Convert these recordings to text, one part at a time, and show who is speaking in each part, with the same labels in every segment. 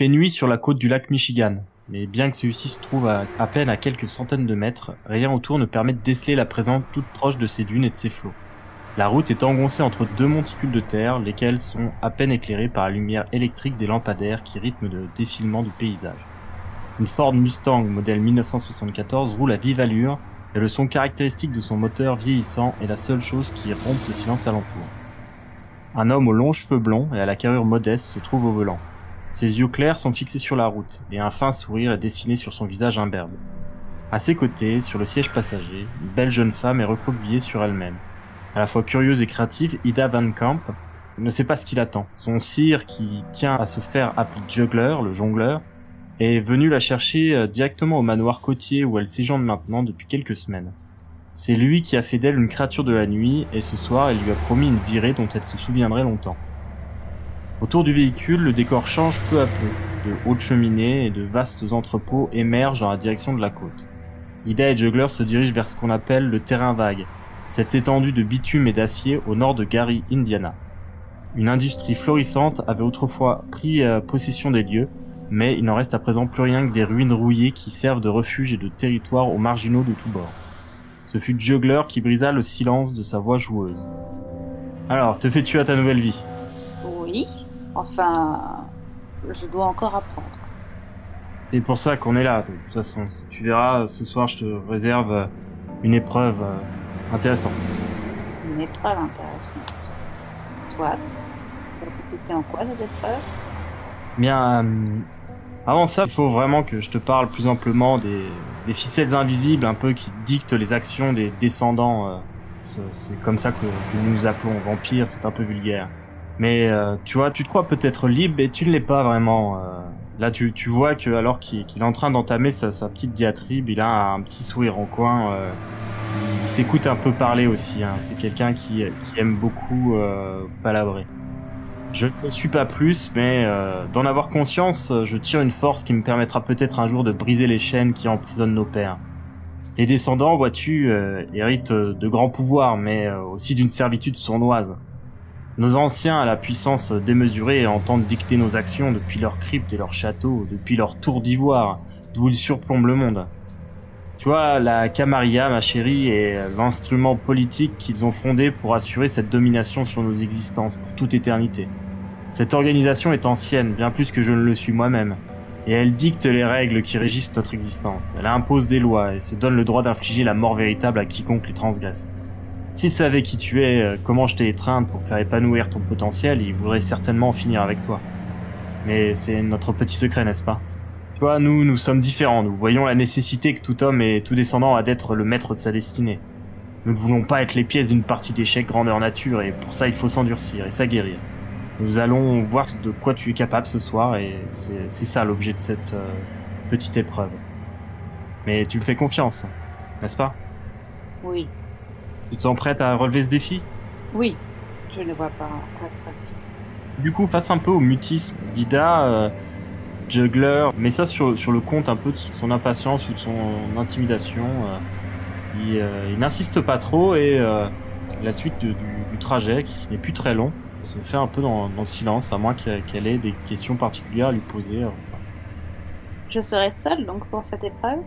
Speaker 1: Fait nuit sur la côte du lac Michigan, mais bien que celui-ci se trouve à, peine à quelques centaines de mètres, rien autour ne permet de déceler la présence toute proche de ces dunes et de ces flots. La route est engoncée entre deux monticules de terre, lesquels sont à peine éclairés par la lumière électrique des lampadaires qui rythment le défilement du paysage. Une Ford Mustang modèle 1974 roule à vive allure et le son caractéristique de son moteur vieillissant est la seule chose qui rompe le silence alentour. Un homme aux longs cheveux blonds et à la carrure modeste se trouve au volant. Ses yeux clairs sont fixés sur la route, et un fin sourire est dessiné sur son visage imberbe. À ses côtés, sur le siège passager, une belle jeune femme est recroquevillée sur elle-même. À la fois curieuse et créative, Ida Van Camp ne sait pas ce qu'il attend. Son sire, qui tient à se faire appeler Juggler, le jongleur, est venu la chercher euh, directement au manoir côtier où elle séjourne maintenant depuis quelques semaines. C'est lui qui a fait d'elle une créature de la nuit, et ce soir, elle lui a promis une virée dont elle se souviendrait longtemps. Autour du véhicule, le décor change peu à peu. De hautes cheminées et de vastes entrepôts émergent dans la direction de la côte. Ida et Juggler se dirigent vers ce qu'on appelle le terrain vague, cette étendue de bitume et d'acier au nord de Gary, Indiana. Une industrie florissante avait autrefois pris euh, possession des lieux, mais il n'en reste à présent plus rien que des ruines rouillées qui servent de refuge et de territoire aux marginaux de tous bords. Ce fut Juggler qui brisa le silence de sa voix joueuse. Alors, te fais-tu à ta nouvelle vie?
Speaker 2: Oui, enfin, je dois encore apprendre.
Speaker 1: C'est pour ça qu'on est là, de toute façon. Tu verras, ce soir, je te réserve une épreuve euh, intéressante.
Speaker 2: Une épreuve intéressante. Soit. Ça va consister en quoi cette épreuve?
Speaker 1: Bien, euh, avant ça, il faut vraiment que je te parle plus amplement des, des ficelles invisibles, un peu qui dictent les actions des descendants. euh, c'est comme ça que, que nous nous appelons vampires, c'est un peu vulgaire. Mais euh, tu vois, tu te crois peut-être libre, et tu ne l'es pas vraiment. euh. Là, tu, vois que alors qu'il est en train d'entamer sa, petite diatribe, il a un petit sourire en coin. euh, il s'écoute un peu parler aussi. Hein. C'est quelqu'un qui, aime beaucoup palabrer. Je ne suis pas plus, mais d'en avoir conscience, je tire une force qui me permettra peut-être un jour de briser les chaînes qui emprisonnent nos pères. Les descendants, vois-tu, héritent de grands pouvoirs, mais aussi d'une servitude sournoise. Nos anciens à la puissance démesurée entendent dicter nos actions depuis leurs cryptes et leurs châteaux, depuis leurs tours d'ivoire, d'où ils surplombent le monde. Tu vois, la Camarilla, ma chérie, est l'instrument politique qu'ils ont fondé pour assurer cette domination sur nos existences pour toute éternité. Cette organisation est ancienne, bien plus que je ne le suis moi-même, et elle dicte les règles qui régissent notre existence. Elle impose des lois et se donne le droit d'infliger la mort véritable à quiconque les transgresse. S'ils savaient qui tu es, euh, comment je t'ai étreinte pour faire épanouir ton potentiel, ils voudraient certainement en finir avec toi. Mais c'est notre petit secret, n'est-ce pas? Tu vois, nous, nous sommes différents. Nous voyons la nécessité que tout homme et tout descendant a d'être le maître de sa destinée. Nous ne voulons pas être les pièces d'une partie d'échecs grandeur nature, et pour ça il faut s'endurcir et s'aguerrir. Nous allons voir de quoi tu es capable ce soir, et c'est c'est ça l'objet de cette euh, petite épreuve. Mais tu me fais confiance, n'est-ce pas?
Speaker 2: Oui,
Speaker 1: Tu te sens prête à relever ce défi
Speaker 2: oui. Je ne vois pas ça
Speaker 1: Du coup, face un peu au mutisme d'Ida, euh, Juggler met ça sur, sur le compte un peu de son impatience ou de son intimidation. euh, il euh, il n'insiste pas trop et la suite de- du, du trajet, qui n'est plus très long, se fait un peu dans, dans le silence, à moins qu'elle ait des questions particulières à lui poser. ça.
Speaker 2: Je serai seule donc pour cette épreuve?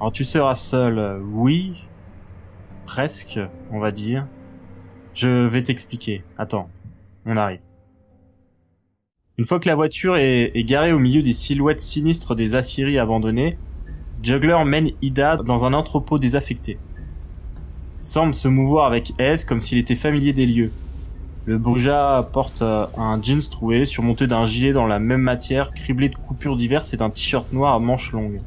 Speaker 1: Alors tu seras seul, euh, oui, presque, on va dire. Je vais t'expliquer. Attends, on arrive. Une fois que la voiture est, garée au milieu des silhouettes sinistres des aciéries abandonnées, Juggler mène Ida dans un entrepôt désaffecté. Semble se mouvoir avec aise comme s'il était familier des lieux. Le Bruja porte euh, un jeans troué surmonté d'un gilet dans la même matière, criblé de coupures diverses et d'un t-shirt noir à manches longues.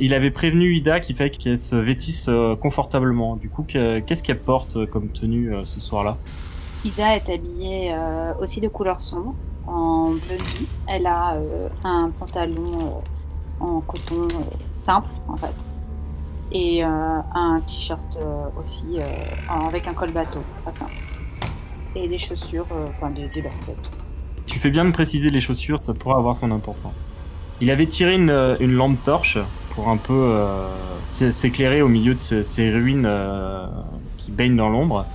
Speaker 1: Il avait prévenu Ida qu'il fallait qu'elle se vêtisse euh, confortablement. Du coup, que- qu'est-ce qu'elle porte euh, comme tenue euh, ce soir-là?
Speaker 2: Ida est habillée aussi de couleur sombre, en bleu nuit. Elle a un pantalon en coton simple, en fait. Et un t-shirt aussi avec un col bateau, très simple. Et des chaussures, enfin des, des baskets.
Speaker 1: Tu fais bien de préciser les chaussures, ça pourra avoir son importance. Il avait tiré une, une lampe torche pour un peu euh, s'éclairer au milieu de ces, ruines euh, qui baignent dans l'ombre.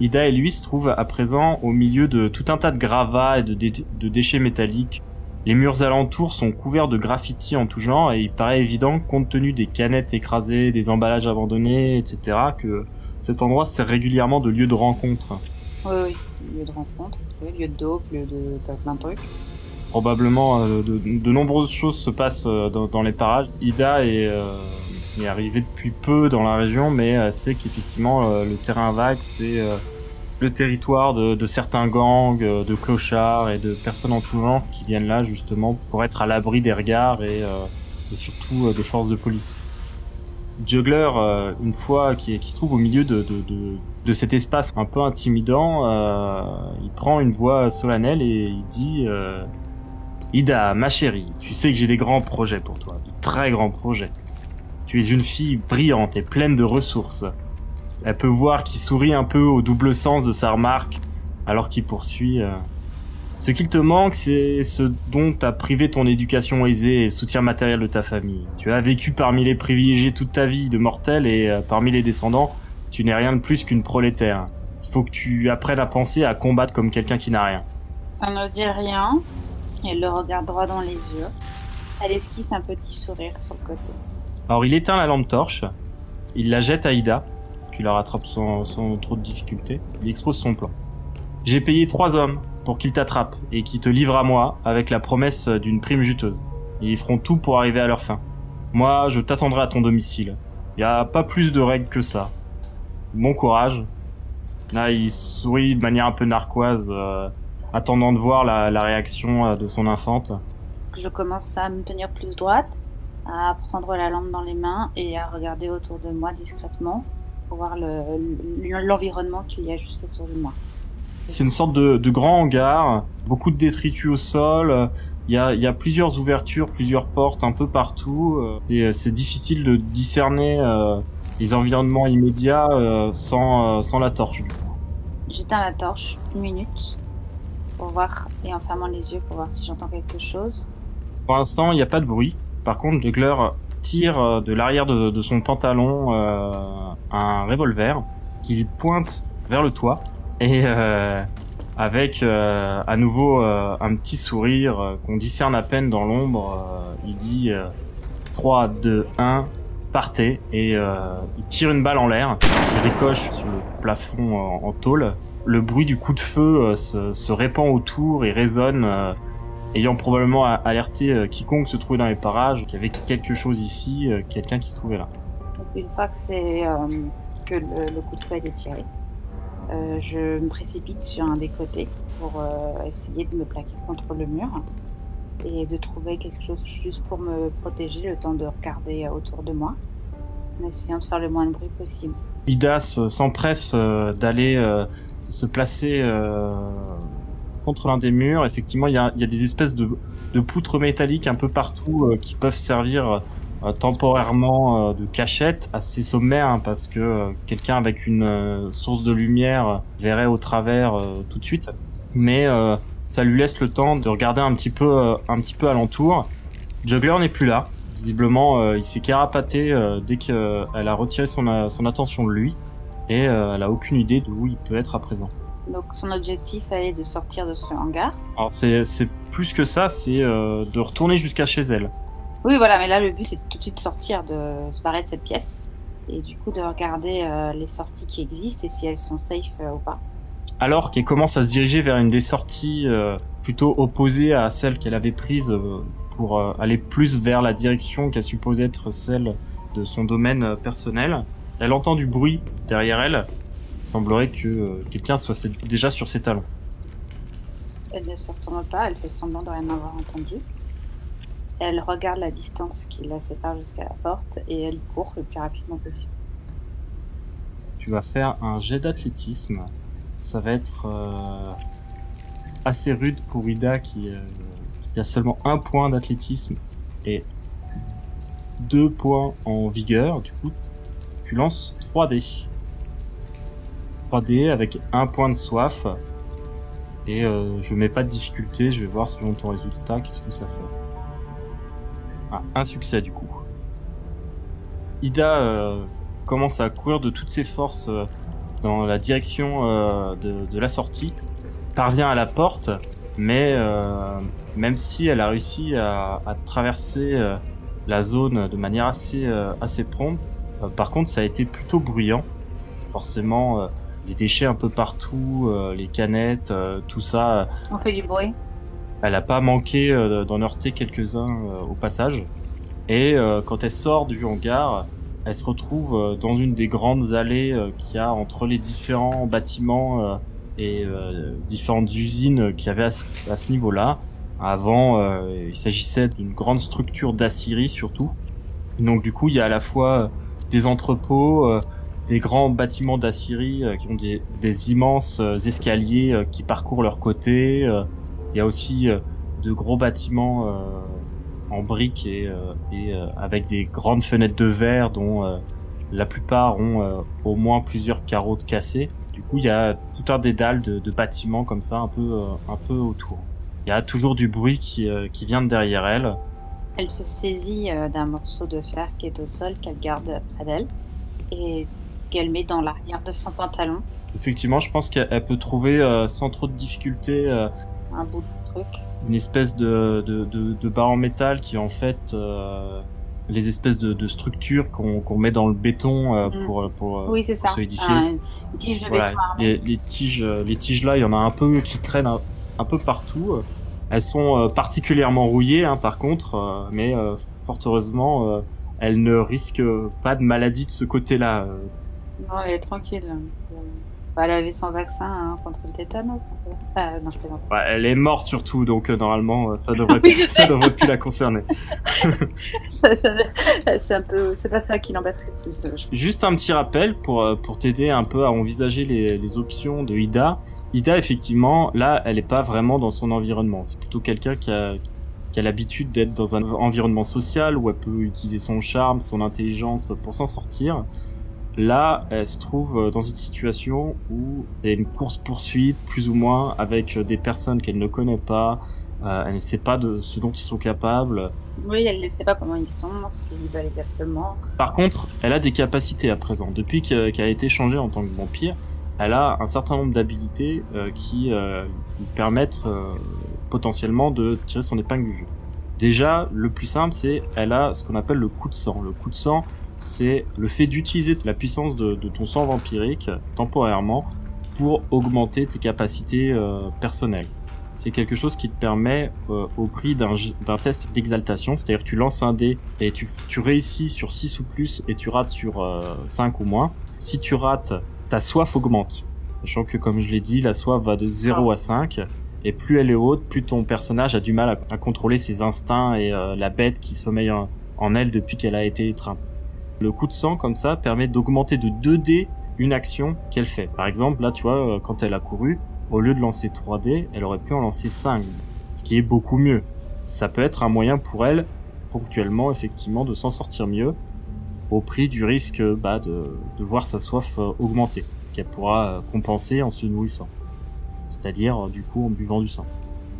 Speaker 1: Ida et lui se trouvent à présent au milieu de tout un tas de gravats et de, de déchets métalliques. Les murs alentours sont couverts de graffitis en tout genre et il paraît évident, compte tenu des canettes écrasées, des emballages abandonnés, etc., que cet endroit sert régulièrement de lieu de rencontre.
Speaker 2: Oui, oui, lieu de rencontre, oui, lieu de dope, lieu de plein de trucs.
Speaker 1: Probablement euh, de, nombreuses choses se passent euh, dans, les parages. Ida est, euh, est arrivée depuis peu dans la région, mais sait qu'effectivement le terrain vague, c'est le territoire de, certains gangs, de clochards et de personnes en tout genre qui viennent là justement pour être à l'abri des regards et, surtout euh, des forces de police. Juggler, une fois qui, se trouve au milieu de, cet espace un peu intimidant, il prend une voix solennelle et il dit Ida, ma chérie, tu sais que j'ai des grands projets pour toi, de très grands projets. Tu es une fille brillante et pleine de ressources. Elle peut voir qu'il sourit un peu au double sens de sa remarque, alors qu'il poursuit. euh, Ce qu'il te manque, c'est ce dont t'as privé ton éducation aisée et soutien matériel de ta famille. Tu as vécu parmi les privilégiés toute ta vie de mortel et euh, parmi les descendants, tu n'es rien de plus qu'une prolétaire. Il faut que tu apprennes à penser, à combattre comme quelqu'un qui n'a rien.
Speaker 2: Elle ne dit rien. Elle le regarde droit dans les yeux. Elle esquisse un petit sourire sur le côté.
Speaker 1: Alors il éteint la lampe torche, il la jette à Ida, qui la rattrape sans, sans trop de difficulté, il expose son plan. J'ai payé trois hommes pour qu'ils t'attrapent et qui te livrent à moi avec la promesse d'une prime juteuse. Ils feront tout pour arriver à leur fin. Moi, je t'attendrai à ton domicile. Y a pas plus de règles que ça. Bon courage. Là, il sourit de manière un peu narquoise, euh, attendant de voir la, la réaction euh, de son infante.
Speaker 2: Je commence à me tenir plus droite, à prendre la lampe dans les mains et à regarder autour de moi discrètement pour voir le- l'environnement qu'il y a juste autour de moi.
Speaker 1: C'est une sorte de, de grand hangar, beaucoup de détritus au sol. Il y a, il y a plusieurs ouvertures, plusieurs portes un peu partout. euh, euh, C'est difficile de discerner euh, les environnements immédiats euh, sans, euh, sans la torche.
Speaker 2: J'éteins la torche une minute pour voir et en fermant les yeux pour voir si j'entends quelque chose.
Speaker 1: Pour l'instant, il n'y a pas de bruit. Par contre, Juggler tire euh, de l'arrière de, de son pantalon euh, un revolver qu'il pointe vers le toit et euh, avec à nouveau un petit sourire qu'on discerne à peine dans l'ombre, il dit euh, 3, 2, 1, partez et il tire une balle en l'air, il ricoche sur le plafond en tôle. Le bruit du coup de feu euh, se, se répand autour et résonne euh, ayant probablement alerté euh, quiconque se trouvait dans les parages qu'il y avait quelque chose ici, quelqu'un qui se trouvait là.
Speaker 2: Donc une fois que c'est que le, le coup de feu a été tiré, je me précipite sur un des côtés pour essayer de me plaquer contre le mur et de trouver quelque chose juste pour me protéger le temps de regarder autour de moi en essayant de faire le moins de bruit possible.
Speaker 1: Idas s'empresse d'aller se placer euh, contre l'un des murs. Effectivement, il y a, des espèces de, poutres métalliques un peu partout euh, qui peuvent servir euh, temporairement euh, de cachette, assez sommaire hein, parce que quelqu'un avec une source de lumière verrait au travers tout de suite. Mais ça lui laisse le temps de regarder un petit peu, un petit peu alentour. Juggler n'est plus là. Visiblement, il s'est carapaté dès qu'elle a retiré son, son attention de lui et euh, elle a aucune idée d'où il peut être à présent.
Speaker 2: Donc son objectif est de sortir de ce hangar.
Speaker 1: Alors c'est plus que ça, c'est euh, de retourner jusqu'à chez elle.
Speaker 2: Oui voilà, mais là le but c'est de tout de suite sortir, de se barrer de cette pièce et du coup de regarder euh, les sorties qui existent et si elles sont safe euh, ou pas.
Speaker 1: Alors qu'elle commence à se diriger vers une des sorties plutôt opposée à celle qu'elle avait prise pour aller plus vers la direction qu'elle supposait être celle de son domaine personnel, elle entend du bruit derrière elle Il semblerait que euh, quelqu'un soit déjà sur ses talons.
Speaker 2: Elle ne se retourne pas, elle fait semblant de rien avoir entendu. Elle regarde la distance qui la sépare jusqu'à la porte et elle court le plus rapidement possible.
Speaker 1: Tu vas faire un jet d'athlétisme. Ça va être euh, assez rude pour Ida qui, euh, qui a seulement un point d'athlétisme et deux points en vigueur. Du coup, lances 3D. 3D avec un point de soif. Et euh, je mets pas de difficulté, je vais voir selon ton résultat qu'est-ce que ça fait. Ah, un succès du coup. Ida euh, commence à courir de toutes ses forces euh, dans la direction de, la sortie, parvient à la porte, mais même si elle a réussi à, à traverser la zone de manière assez, assez prompte, euh, par contre ça a été plutôt bruyant. Forcément, euh, les déchets un peu partout, euh, les canettes, tout ça,
Speaker 2: On fait du bruit.
Speaker 1: elle a pas manqué d'en heurter quelques-uns au passage. Et quand elle sort du hangar, elle se retrouve dans une des grandes allées qu'il y a entre les différents bâtiments et différentes usines qu'il y avait à, ce- niveau-là. Avant, euh, il s'agissait d'une grande structure d'Assyrie surtout. Donc du coup, il y a à la fois des entrepôts, euh, des grands bâtiments d'Assyrie euh, qui ont des, des immenses euh, escaliers qui parcourent leurs côtés. euh, il y a aussi de gros bâtiments en briques et, et avec des grandes fenêtres de verre dont la plupart ont au moins plusieurs carreaux de cassés. Du coup, il y a tout un dédale de, de bâtiments comme ça un peu un peu autour. Il y a toujours du bruit qui, qui vient de derrière elle.
Speaker 2: Elle se saisit euh, d'un morceau de fer qui est au sol qu'elle garde près d'elle et qu'elle met dans l'arrière de son pantalon.
Speaker 1: Effectivement, je pense qu'elle elle peut trouver euh, sans trop de difficulté euh,
Speaker 2: Un bout de truc.
Speaker 1: une espèce de, de, de, de barre en métal qui est en fait euh, les espèces de, de structures qu'on met dans le béton
Speaker 2: Mm.
Speaker 1: pour, pour,
Speaker 2: Oui, c'est ça.
Speaker 1: solidifier.
Speaker 2: Un- une tige de
Speaker 1: Voilà,
Speaker 2: béton armé.
Speaker 1: les, les tiges, les tiges là, il y en a un peu qui traînent un, un peu partout. Elles sont euh, particulièrement rouillées, hein, par contre, euh, mais euh, fort heureusement, elles ne risquent pas de maladie de ce côté-là.
Speaker 2: Non, elle est tranquille. Bah, elle avait son vaccin hein, contre le tétanos. Euh, non, je plaisante.
Speaker 1: Elle est morte surtout, donc euh, normalement, ça devrait,
Speaker 2: Oui, je
Speaker 1: ça
Speaker 2: sais.
Speaker 1: devrait plus la concerner.
Speaker 2: Ça, ça- c'est un peu, c'est pas ça qui l'embêterait le plus.
Speaker 1: Juste un petit rappel pour, pour t'aider un peu à envisager les, les options de Ida. Ida, effectivement, là, elle est pas vraiment dans son environnement. C'est plutôt quelqu'un qui a, qui a l'habitude d'être dans un environnement social où elle peut utiliser son charme, son intelligence pour s'en sortir. Là, elle se trouve euh, dans une situation où il y a une course-poursuite, plus ou moins, avec euh, des personnes qu'elle ne connaît pas. Euh, elle ne sait pas de ce dont ils sont capables.
Speaker 2: Oui, elle ne sait pas comment ils sont, ce qu'ils veulent exactement.
Speaker 1: Par contre, elle a des capacités à présent. Depuis que- qu'elle a été changée en tant que vampire, elle a un certain nombre d'habilités euh, qui euh, lui permettent euh, potentiellement de tirer son épingle du jeu. Déjà, le plus simple, c'est elle a ce qu'on appelle le coup de sang. Le coup de sang, c'est le fait d'utiliser la puissance de, de ton sang vampirique temporairement pour augmenter tes capacités euh, personnelles. C'est quelque chose qui te permet, euh, au prix d'un test d'exaltation, c'est-à-dire que tu lances un dé et tu, tu réussis sur 6 ou plus et tu rates sur euh, 5 ou moins. Si tu rates, ta soif augmente. Sachant que, comme je l'ai dit, la soif va de 0 à 5. Et plus elle est haute, plus ton personnage a du mal à, à contrôler ses instincts et euh, la bête qui sommeille en, en elle depuis qu'elle a été étreinte. Le coup de sang, comme ça, permet d'augmenter de 2 dés une action qu'elle fait. Par exemple, là, tu vois, euh, quand elle a couru, au lieu de lancer 3 dés, elle aurait pu en lancer 5. Ce qui est beaucoup mieux. Ça peut être un moyen pour elle, ponctuellement, effectivement, de s'en sortir mieux, au prix du risque bah, de, voir sa soif euh, augmenter. Ce qu'elle pourra euh, compenser en se nourrissant. C'est-à-dire, euh, du coup, en buvant du sang.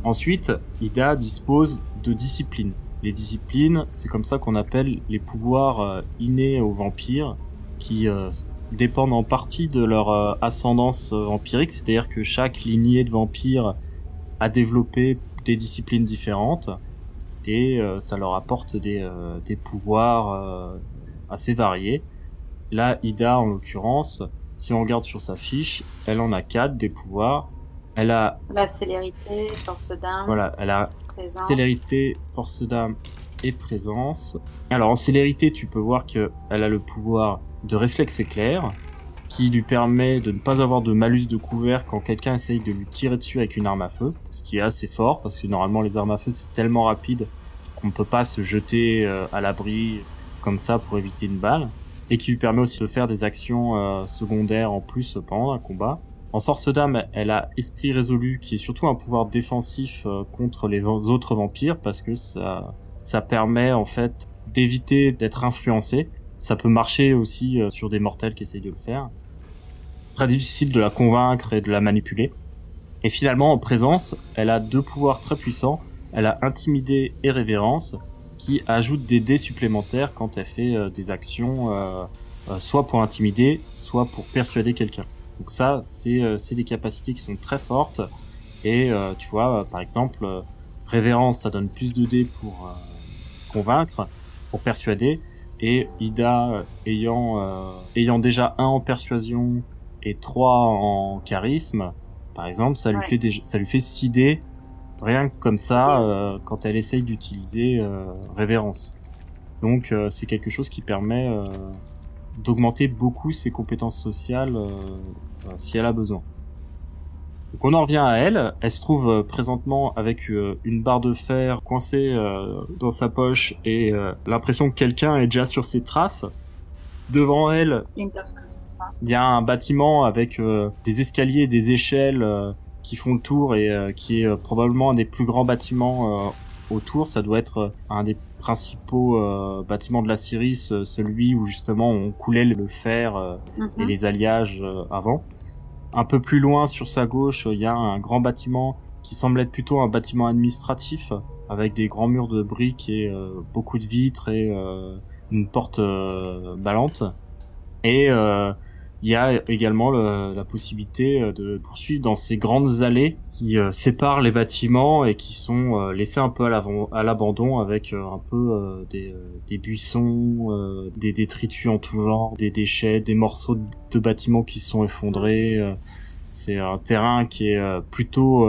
Speaker 1: Ensuite, Ida dispose de disciplines. Les disciplines, c'est comme ça qu'on appelle les pouvoirs innés aux vampires, qui dépendent en partie de leur ascendance vampirique, c'est-à-dire que chaque lignée de vampires a développé des disciplines différentes, et ça leur apporte des, pouvoirs assez variés. Là, Ida, en l'occurrence, si on regarde sur sa fiche, elle en a quatre des pouvoirs. Elle a,
Speaker 2: La célérité, force d'âme,
Speaker 1: voilà, elle a
Speaker 2: présence.
Speaker 1: Célérité, force d'âme et présence. Alors en célérité, tu peux voir que elle a le pouvoir de réflexe éclair, qui lui permet de ne pas avoir de malus de couvert quand quelqu'un essaye de lui tirer dessus avec une arme à feu, ce qui est assez fort parce que normalement les armes à feu c'est tellement rapide qu'on ne peut pas se jeter euh, à l'abri comme ça pour éviter une balle, et qui lui permet aussi de faire des actions euh, secondaires en plus pendant un combat. En force d'âme, elle a esprit résolu qui est surtout un pouvoir défensif euh, contre les autres vampires parce que ça, ça permet en fait d'éviter d'être influencé. Ça peut marcher aussi sur des mortels qui essayent de le faire très difficile de la convaincre et de la manipuler. Et finalement, en présence, elle a deux pouvoirs très puissants. Elle a intimidé et révérence, qui ajoutent des dés supplémentaires quand elle fait euh, des actions, euh, euh, soit pour intimider, soit pour persuader quelqu'un. Donc ça, c'est des capacités qui sont très fortes. Et tu vois, par exemple, révérence, ça donne plus de dés pour convaincre, pour persuader. Et Ida, ayant, ayant déjà un en persuasion et 3 en charisme, par exemple, ça lui fait déjà, ça lui fait 6 dés rien que comme ça euh, quand elle essaye d'utiliser euh, révérence. Donc euh, c'est quelque chose qui permet d'augmenter beaucoup ses compétences sociales si elle a besoin. Donc on en revient à elle. Elle se trouve présentement avec une barre de fer coincée dans sa poche et l'impression que quelqu'un est déjà sur ses traces. Devant elle, il y a un bâtiment avec euh, des escaliers des échelles euh, qui font le tour et euh, qui est probablement un des plus grands bâtiments autour. Ça doit être un des principaux bâtiments de la Syrie, celui où justement on coulait le fer et
Speaker 2: Mhm.
Speaker 1: les alliages avant. Un peu plus loin, sur sa gauche, il y a un grand bâtiment qui semble être plutôt un bâtiment administratif, avec des grands murs de briques et beaucoup de vitres et une porte ballante. Et euh, il y a également le- la possibilité euh, de poursuivre dans ces grandes allées qui euh, séparent les bâtiments et qui sont euh, laissés un peu à l'abandon avec euh, un peu des, des buissons, des détritus en tout genre, des déchets, des morceaux de, de bâtiments qui se sont effondrés. C'est un terrain qui est plutôt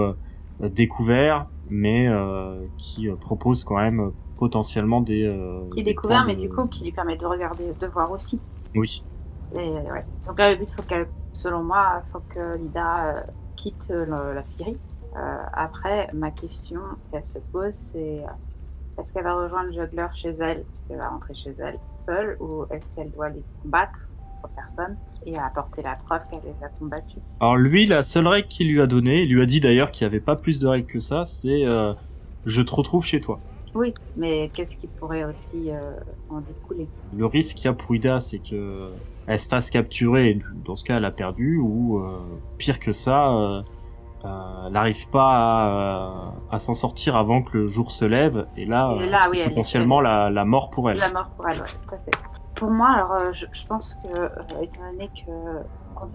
Speaker 1: découvert, mais qui propose quand même potentiellement des...
Speaker 2: Qui est découvert, mais
Speaker 1: de-
Speaker 2: du coup qui lui permet de regarder, de voir aussi.
Speaker 1: Oui.
Speaker 2: Et, ouais. Donc là, le but, faut qu'elle, selon moi, faut que Lida euh, quitte euh, le- la Syrie. Euh, après, ma question qu'elle se pose, c'est est-ce qu'elle va rejoindre Juggler chez elle, est-ce qu'elle va rentrer chez elle seule, ou est-ce qu'elle doit les combattre, trois personnes, et apporter la preuve qu'elle les a combattus?
Speaker 1: Alors lui, la seule règle qu'il lui a donnée, il lui a dit d'ailleurs qu'il n'y avait pas plus de règles que ça, c'est euh, je te retrouve chez toi.
Speaker 2: Oui, mais qu'est-ce qui pourrait aussi euh, en découler?
Speaker 1: Le risque qu'il y a pour Ida, c'est que elle se fasse capturer, et dans ce cas elle a perdu, ou euh, pire que ça, euh, euh, elle n'arrive pas à, à s'en sortir avant que le jour se lève, et là,
Speaker 2: Et oui,
Speaker 1: potentiellement la, la mort pour elle.
Speaker 2: La mort pour elle, ouais, tout à fait. Pour moi, alors, je, je pense que, étant donné que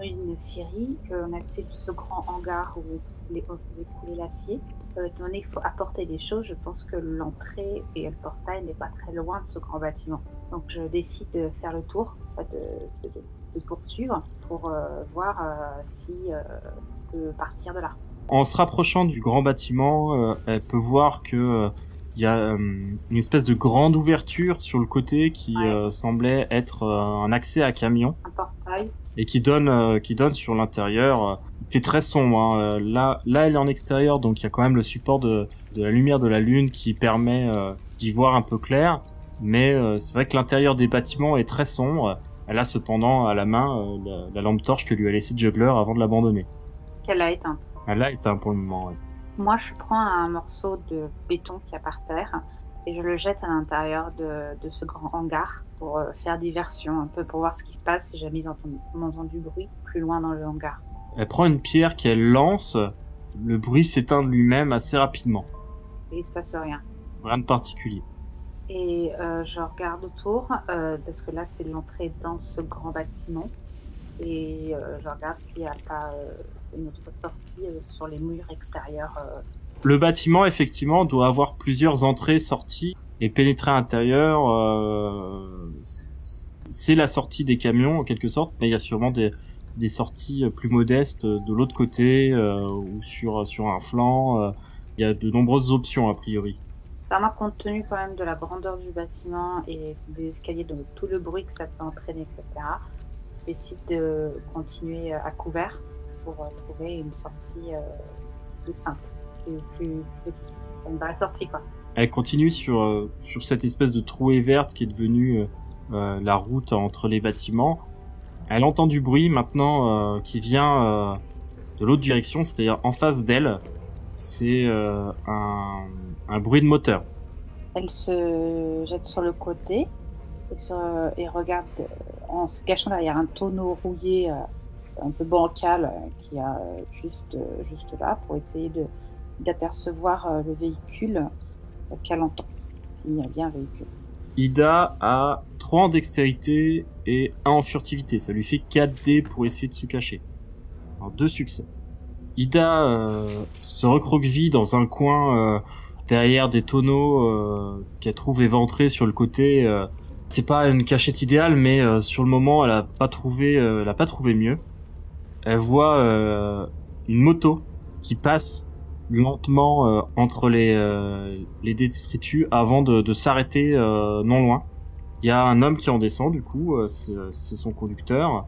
Speaker 2: est une Syrie, qu'on a été ce grand hangar où on faisait couler l'acier, euh, étant donné qu'il faut apporter des choses, je pense que l'entrée et le portail n'est pas très loin de ce grand bâtiment. Donc, je décide de faire le tour, de, de- de poursuivre pour euh, voir euh, si euh, on peut partir de là.
Speaker 1: En se rapprochant du grand bâtiment, euh, elle peut voir que euh, il y a une espèce de grande ouverture sur le côté qui
Speaker 2: Ouais.
Speaker 1: semblait être un accès à camion.
Speaker 2: Un portail,
Speaker 1: et qui donne qui donne sur l'intérieur fait très sombre hein. Euh, là là elle est en extérieur donc il y a quand même le support de, de la lumière de la lune qui permet euh, d'y voir un peu clair mais euh, c'est vrai que l'intérieur des bâtiments est très sombre elle a cependant à la main euh, la, la lampe torche que lui a laissé Juggler avant de l'abandonner
Speaker 2: qu'elle a éteinte.
Speaker 1: elle l'a éteint pour le moment ouais.
Speaker 2: Moi, je prends un morceau de béton qui a par terre et je le jette à l'intérieur de, de ce grand hangar pour faire diversion, un peu pour voir ce qui se passe si jamais ils entendent, on entend du bruit plus loin dans le hangar.
Speaker 1: Elle prend une pierre qu'elle lance le bruit s'éteint de lui-même assez rapidement
Speaker 2: Et il se passe rien.
Speaker 1: rien de particulier
Speaker 2: Et euh, je regarde autour euh, parce que là, c'est l'entrée dans ce grand bâtiment. Et euh, je regarde s'il n'y a pas une autre sortie sur les murs extérieurs.
Speaker 1: Le bâtiment, effectivement, doit avoir plusieurs entrées, sorties, et pénétrer à l'intérieur, c'est la sortie des camions, en quelque sorte, mais il y a sûrement des, des sorties euh, plus modestes euh, de l'autre côté, euh, ou sur, sur un flanc. Il y a de nombreuses options, a priori.
Speaker 2: Vraiment, compte tenu quand même de la grandeur du bâtiment et des escaliers, de tout le bruit que ça peut entraîner, etc., décide de continuer à couvert pour trouver une sortie plus simple, plus, plus petite. Une vraie sortie, quoi.
Speaker 1: Elle continue sur, sur cette espèce de trouée verte qui est devenue euh, la route entre les bâtiments. Elle entend du bruit maintenant euh, qui vient euh, de l'autre direction, c'est-à-dire en face d'elle. C'est euh, un, un bruit de moteur.
Speaker 2: Elle se jette sur le côté et, sur- et regarde en se cachant derrière un tonneau rouillé un peu bancal qui a juste, juste là pour essayer de d'apercevoir le véhicule qu'elle entend, s'il y a bien un véhicule.
Speaker 1: Ida a 3 en dextérité et 1 en furtivité. Ça lui fait 4 dés pour essayer de se cacher. Deux succès. Ida euh, se recroqueville dans un coin euh, derrière des tonneaux euh, qu'elle trouve éventrés sur le côté. euh. c'est pas une cachette idéale, mais euh, sur le moment, elle a pas trouvé, euh, elle a pas trouvé mieux. Elle voit une moto qui passe lentement entre les les détritus avant de, de s'arrêter non loin. Il y a un homme qui en descend du coup, euh, c'est c'est son conducteur.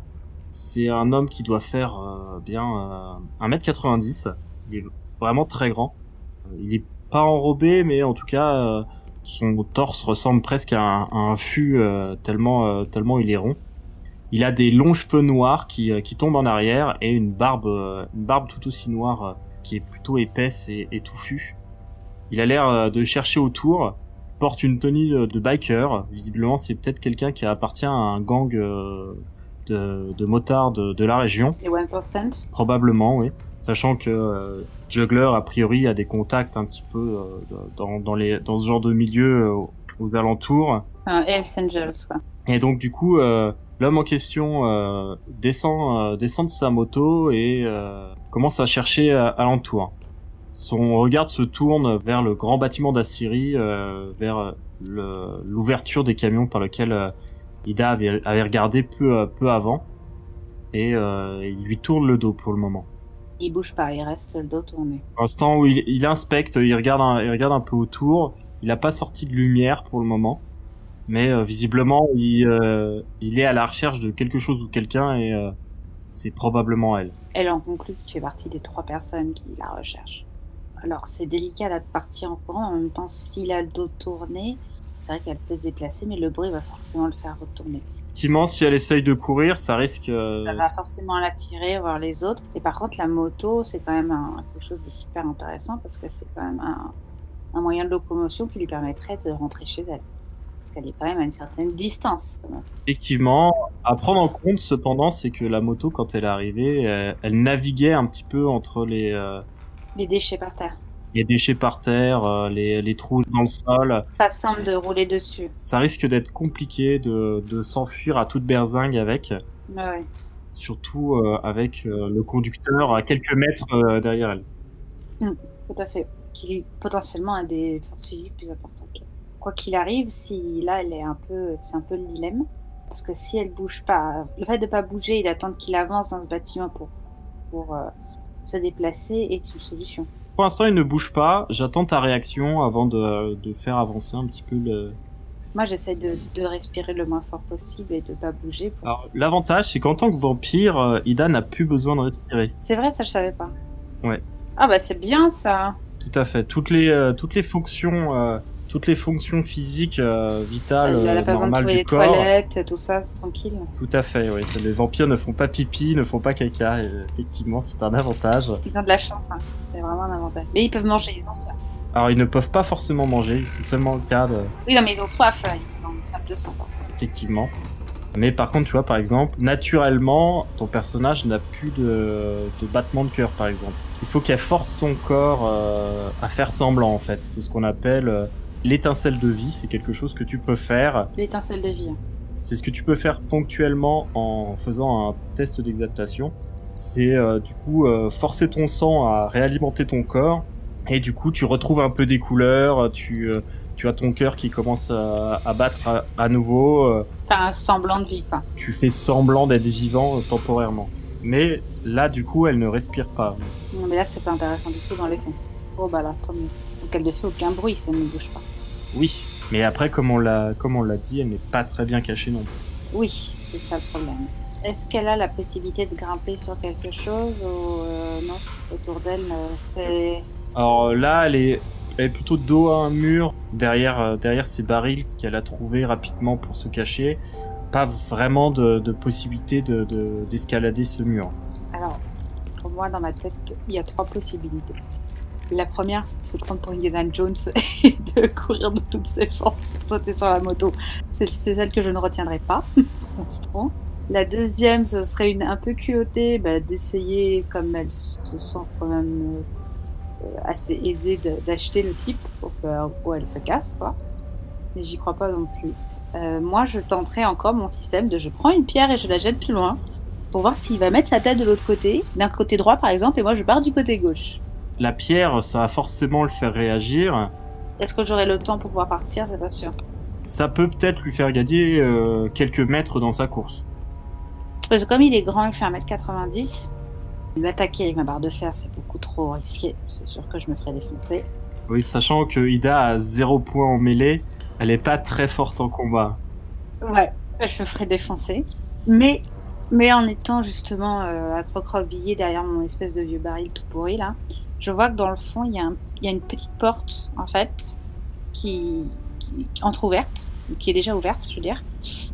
Speaker 1: C'est un homme qui doit faire euh, bien euh, 1m90. Il est vraiment très grand. Euh, Il est pas enrobé, mais en tout cas euh, son torse ressemble presque à un, à fût euh, tellement euh, tellement il est rond. Il a des longs cheveux noirs qui, euh, qui tombent en arrière et une barbe euh, une barbe tout aussi noire euh, qui est plutôt épaisse et, et touffue. Il a l'air euh, de chercher autour, porte une tenue de, de biker. Visiblement, c'est peut-être quelqu'un qui appartient à un gang euh, de, de motards de, de la région.
Speaker 2: Les 1%,
Speaker 1: Probablement, oui. Sachant que euh, Juggler, a priori, a des contacts un petit peu euh, dans, dans, les, dans ce genre de milieu euh, aux alentours.
Speaker 2: Hells Angels, quoi.
Speaker 1: Et donc du coup, euh, l'homme en question euh, descend, euh, descend de sa moto et euh, commence à chercher alentour. Son regard se tourne vers le grand bâtiment d'Assyrie, euh, vers le- l'ouverture des camions par lequel euh, Ida avait, avait regardé peu, euh, peu avant. Et euh, il lui tourne le dos pour le moment.
Speaker 2: Il bouge pas, il reste le dos tourné.
Speaker 1: Pour l'instant où il, il inspecte, il regarde, un, il regarde un peu autour. Il n'a pas sorti de lumière pour le moment, mais euh, visiblement il, euh, il est à la recherche de quelque chose ou quelqu'un et euh, c'est probablement elle.
Speaker 2: Elle en conclut qu'il fait partie des trois personnes qui la recherchent. Alors c'est délicat là de partir en courant, en même temps s'il a le dos tourné, c'est vrai qu'elle peut se déplacer, mais le bruit va forcément le faire retourner.
Speaker 1: Effectivement, si elle essaye de courir, ça risque. euh,
Speaker 2: Ça va forcément l'attirer, voir les autres. Et par contre, la moto, c'est quand même un- quelque chose de super intéressant parce que c'est quand même un, un moyen de locomotion qui lui permettrait de rentrer chez elle. Parce qu'elle est quand même à une certaine distance. Quand même.
Speaker 1: Effectivement, à prendre en compte cependant, c'est que la moto, quand elle est arrivée, euh, elle naviguait un petit peu entre les, euh,
Speaker 2: Les déchets par terre.
Speaker 1: les déchets par terre, euh, les, les trous dans le sol.
Speaker 2: Pas simple de rouler dessus.
Speaker 1: Ça risque d'être compliqué de, de s'enfuir à toute berzingue avec.
Speaker 2: Ouais, ouais.
Speaker 1: surtout euh, avec euh, le conducteur à quelques mètres derrière elle.
Speaker 2: Tout à fait. Qui potentiellement a des forces physiques plus importantes. Quoi qu'il arrive, si là elle est un peu, c'est un peu le dilemme, parce que si elle bouge pas, le fait de pas bouger et d'attendre qu'il avance dans ce bâtiment pour pour euh, se déplacer est une solution.
Speaker 1: Pour l'instant, il ne bouge pas. J'attends ta réaction avant de, de faire avancer un petit peu le.
Speaker 2: Moi, j'essaie de, de respirer le moins fort possible et de pas bouger. Pour...
Speaker 1: Alors, l'avantage, c'est qu'en tant que vampire, euh, Ida n'a plus besoin de respirer.
Speaker 2: C'est vrai, ça je savais pas.
Speaker 1: Ouais.
Speaker 2: Ah bah c'est bien ça.
Speaker 1: Tout à fait. Toutes les euh, toutes les fonctions euh, toutes les fonctions physiques euh, vitales
Speaker 2: Elle a pas besoin de trouver
Speaker 1: du
Speaker 2: des
Speaker 1: corps.
Speaker 2: toilettes, tout ça, c'est tranquille.
Speaker 1: Tout à fait. Oui. Les vampires ne font pas pipi, ne font pas caca. Et, effectivement, c'est un avantage.
Speaker 2: Ils ont de la chance, hein. c'est vraiment un avantage. Mais ils peuvent manger, ils ont soif.
Speaker 1: Alors, ils ne peuvent pas forcément manger. C'est seulement le cas de,
Speaker 2: Oui, non, mais ils ont soif, euh, ils ont soif de sang.
Speaker 1: effectivement. Mais par contre, tu vois, par exemple, naturellement, ton personnage n'a plus de, de battement de cœur, par exemple. Il faut qu'elle force son corps euh, à faire semblant, en fait. C'est ce qu'on appelle euh, l'étincelle de vie. C'est quelque chose que tu peux faire.
Speaker 2: L'étincelle de vie.
Speaker 1: C'est ce que tu peux faire ponctuellement en faisant un test d'exaltation. C'est euh, du coup euh, forcer ton sang à réalimenter ton corps. Et du coup, tu retrouves un peu des couleurs. Tu, euh, tu as ton cœur qui commence à, à battre à, à nouveau.
Speaker 2: un semblant de vie, quoi.
Speaker 1: tu fais semblant d'être vivant temporairement. Mais là, du coup, elle ne respire pas.
Speaker 2: Non, mais là, c'est pas intéressant du tout dans les faits. Oh, bah là, tant mieux. Donc, elle ne fait aucun bruit si elle ne bouge pas.
Speaker 1: Oui. Mais après, comme on l'a, comme on l'a dit, elle n'est pas très bien cachée non plus.
Speaker 2: Oui, c'est ça le problème. Est-ce qu'elle a la possibilité de grimper sur quelque chose ou euh, non Autour d'elle, euh, c'est.
Speaker 1: Alors là, elle est, elle est plutôt dos à un mur, derrière, euh, derrière ces barils qu'elle a trouvés rapidement pour se cacher. Pas vraiment de, de possibilité de, de- d'escalader ce mur.
Speaker 2: Alors, pour moi, dans ma tête, il y a trois possibilités. La première, c'est de se prendre pour Indiana Jones et de courir de toutes ses forces pour sauter sur la moto. C'est celle que je ne retiendrai pas. La deuxième, ce serait une un peu culottée, bah, d'essayer, comme elle se sent quand même euh, assez aisée d'acheter le type pour que où elle se casse, quoi. Mais j'y crois pas non plus. Euh, moi, je tenterai encore mon système de je prends une pierre et je la jette plus loin pour voir s'il va mettre sa tête de l'autre côté, d'un côté droit par exemple, et moi je pars du côté gauche.
Speaker 1: La pierre, ça va forcément le faire réagir.
Speaker 2: Est-ce que j'aurai le temps pour pouvoir partir? C'est pas sûr.
Speaker 1: Ça peut peut-être lui faire gagner euh, quelques mètres dans sa course.
Speaker 2: Parce que comme il est grand, il fait 1m90, lui attaquer avec ma barre de fer, c'est beaucoup trop risqué. C'est sûr que je me ferai défoncer.
Speaker 1: Oui, sachant que Ida a zéro point en mêlée, elle est pas très forte en combat.
Speaker 2: Ouais, je me ferai défoncer. Mais, mais en étant justement euh, derrière mon espèce de vieux baril tout pourri là, je vois que dans le fond, il y, a un- il y a une petite porte en fait qui, qui entrouverte, qui est déjà ouverte, je veux dire,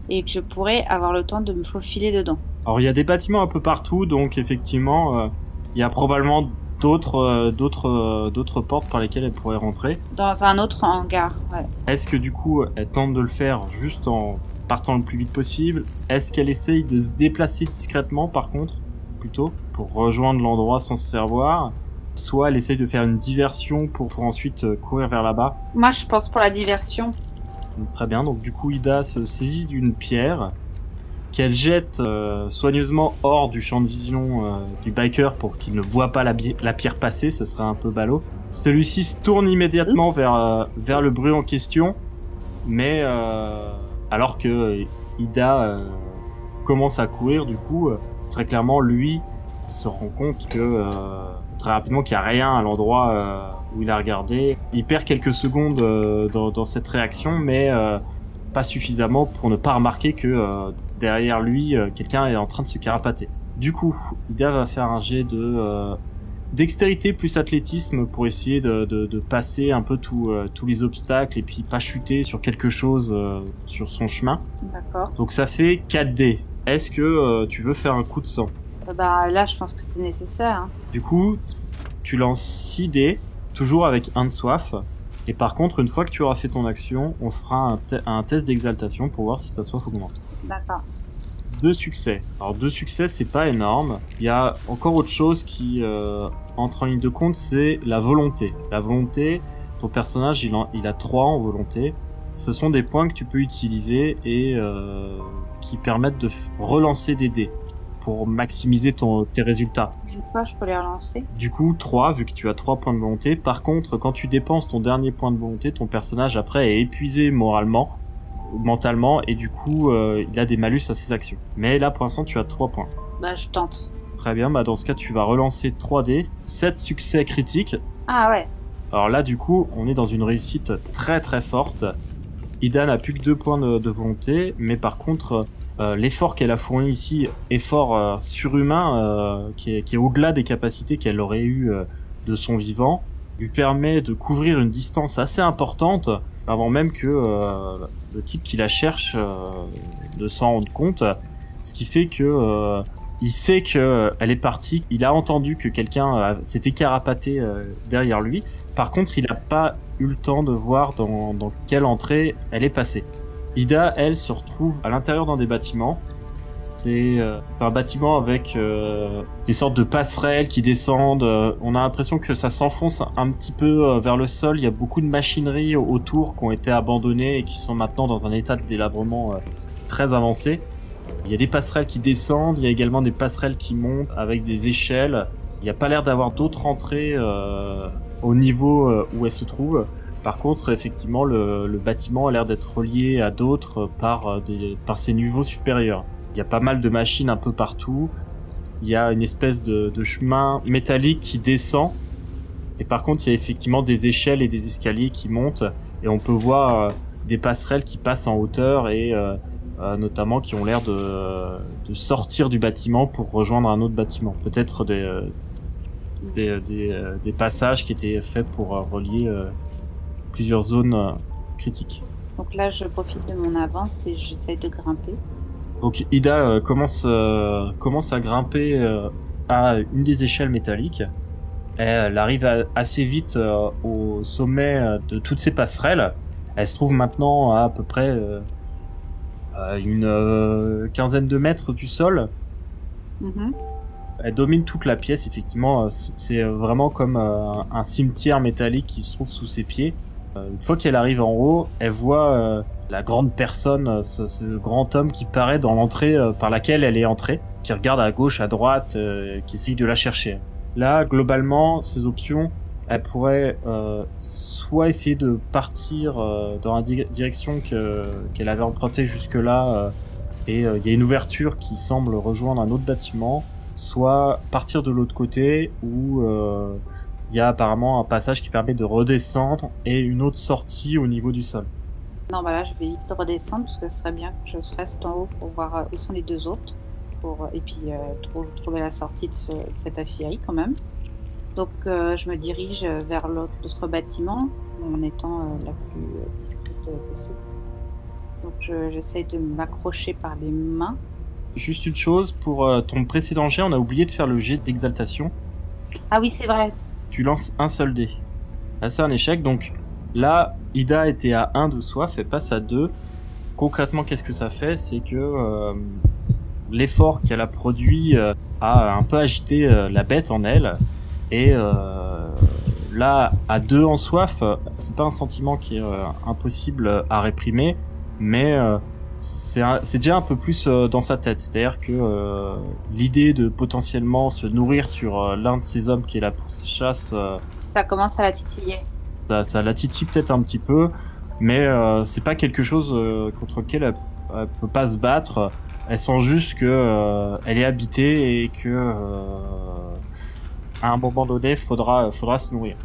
Speaker 2: et que je pourrais avoir le temps de me faufiler dedans.
Speaker 1: Alors il y a des bâtiments un peu partout, donc effectivement, euh, il y a probablement d'autres euh, d'autres euh, d'autres portes par lesquelles elle pourrait rentrer.
Speaker 2: Dans un autre hangar, ouais.
Speaker 1: Est-ce que du coup, elle tente de le faire juste en partant le plus vite possible? Est-ce qu'elle essaye de se déplacer discrètement par contre, plutôt, pour rejoindre l'endroit sans se faire voir? Soit elle essaye de faire une diversion pour, pour ensuite euh, courir vers là-bas.
Speaker 2: Moi, je pense pour la diversion.
Speaker 1: Très bien, donc du coup Ida se saisit d'une pierre qu'elle jette euh, soigneusement hors du champ de vision euh, du biker pour qu'il ne voit pas la, pierre passer, ce serait un peu ballot. Celui-ci se tourne immédiatement
Speaker 2: Oups.
Speaker 1: vers, euh, vers le bruit en question, mais alors que Ida commence à courir, du coup, très clairement, lui se rend compte que très rapidement qu'il n'y a rien à l'endroit euh, où il a regardé. Il perd quelques secondes euh, dans, dans cette réaction, mais euh, pas suffisamment pour ne pas remarquer que derrière lui, quelqu'un est en train de se carapater. Du coup, Ida va faire un jet de dextérité plus athlétisme pour essayer de, de, de passer un peu tout, euh, tous les obstacles et puis pas chuter sur quelque chose euh, sur son chemin.
Speaker 2: D'accord.
Speaker 1: Donc ça fait 4D. Est-ce que euh, tu veux faire un coup de sang?
Speaker 2: Bah là, je pense que c'est nécessaire. hein.
Speaker 1: Du coup, tu lances 6 dés, toujours avec un de soif. Et par contre, une fois que tu auras fait ton action, on fera un, te- un test d'exaltation pour voir si ta soif augmente.
Speaker 2: D'accord.
Speaker 1: Deux succès. Alors deux succès, c'est pas énorme. Il y a encore autre chose qui euh, entre en ligne de compte, c'est la volonté. La volonté, ton personnage, il, en- il a 3 en volonté. Ce sont des points que tu peux utiliser et euh, qui permettent de relancer des dés pour maximiser ton, tes résultats.
Speaker 2: Une fois, je peux les relancer.
Speaker 1: Du coup, 3, vu que tu as 3 points de volonté. Par contre, quand tu dépenses ton dernier point de volonté, ton personnage après est épuisé moralement, mentalement, et du coup, euh, il a des malus à ses actions. Mais là, pour l'instant, tu as 3 points.
Speaker 2: Bah, je tente.
Speaker 1: Très bien, bah dans ce cas, tu vas relancer 3D. 7 succès critiques.
Speaker 2: Ah ouais.
Speaker 1: Alors là, du coup, on est dans une réussite très très forte. Ida n'a plus que 2 points de, de volonté, mais par contre, euh, l'effort qu'elle a fourni ici, effort euh, surhumain, euh, qui est, au-delà des capacités qu'elle aurait eues de son vivant, lui permet de couvrir une distance assez importante avant même que le type qui la cherche ne s'en rende compte. Ce qui fait que il sait que elle est partie. Il a entendu que quelqu'un s'était carapaté derrière lui. Par contre, il n'a pas eu le temps de voir dans quelle entrée elle est passée. Ida, elle, se retrouve à l'intérieur d'un des bâtiments. C'est euh, c'est un bâtiment avec euh, des sortes de passerelles qui descendent. Euh, on a l'impression que ça s'enfonce un petit peu vers le sol. Il y a beaucoup de machineries autour qui ont été abandonnées et qui sont maintenant dans un état de délabrement très avancé. Il y a des passerelles qui descendent, il y a également des passerelles qui montent avec des échelles. Il n'y a pas l'air d'avoir d'autres entrées au niveau où elles se trouvent. Par contre, effectivement, le, bâtiment a l'air d'être relié à d'autres par, euh, par ses niveaux supérieurs. Il y a pas mal de machines un peu partout. Il y a une espèce de, chemin métallique qui descend. Et par contre, il y a effectivement des échelles et des escaliers qui montent. Et on peut voir euh, des passerelles qui passent en hauteur et euh, notamment qui ont l'air de, de sortir du bâtiment pour rejoindre un autre bâtiment. Peut-être des, des, des, passages qui étaient faits pour relier plusieurs zones euh, critiques.
Speaker 2: Donc là, je profite de mon avance et j'essaye de grimper.
Speaker 1: Donc Ida euh, commence, euh, commence à grimper à une des échelles métalliques. Et elle arrive à- assez vite au sommet de toutes ces passerelles. Elle se trouve maintenant à à peu près une quinzaine de mètres du sol.
Speaker 2: Mhm.
Speaker 1: Elle domine toute la pièce, effectivement. C'est vraiment comme un cimetière métallique qui se trouve sous ses pieds. Euh, Une fois qu'elle arrive en haut, elle voit euh, la grande personne, euh, ce, grand homme qui paraît dans l'entrée par laquelle elle est entrée, qui regarde à gauche, à droite, qui essaye de la chercher. Là, globalement, ces options, elle pourrait soit essayer de partir dans la di- direction que- qu'elle avait empruntée jusque-là, et il y a une ouverture qui semble rejoindre un autre bâtiment, soit partir de l'autre côté euh, il y a apparemment un passage qui permet de redescendre et une autre sortie au niveau du sol.
Speaker 2: Non, bah là, je vais vite redescendre parce que ce serait bien que je reste en haut pour voir euh, où sont les deux autres. Pour, et puis euh, trou- trouver la sortie de, ce- de cette aciérie quand même. Donc euh, je me dirige vers l'autre bâtiment en étant euh, la plus euh, discrète euh, possible. Donc je- j'essaie de m'accrocher par les mains.
Speaker 1: Juste une chose, pour euh, ton précédent jet, on a oublié de faire le jet d'exaltation.
Speaker 2: Ah oui, c'est vrai.
Speaker 1: Tu lances un seul dé. Là, c'est un échec, donc là, Ida était à 1 de soif, elle passe à 2. Concrètement, qu'est-ce que ça fait? C'est que euh, l'effort qu'elle a produit euh, a un peu agité euh, la bête en elle. Et là, à 2 en soif, c'est pas un sentiment qui est impossible à réprimer, mais c'est déjà un peu plus euh, dans sa tête. C'est-à-dire que euh, l'idée de potentiellement se nourrir sur euh, l'un de ces hommes qui est la pourchasse, euh,
Speaker 2: Ça commence à la titiller.
Speaker 1: ça, ça la titille peut-être un petit peu, mais euh, c'est pas quelque chose euh, contre lequel elle, elle peut pas se battre. Elle sent juste que euh, elle est habitée et que euh, à un moment donné, faudra faudra se nourrir.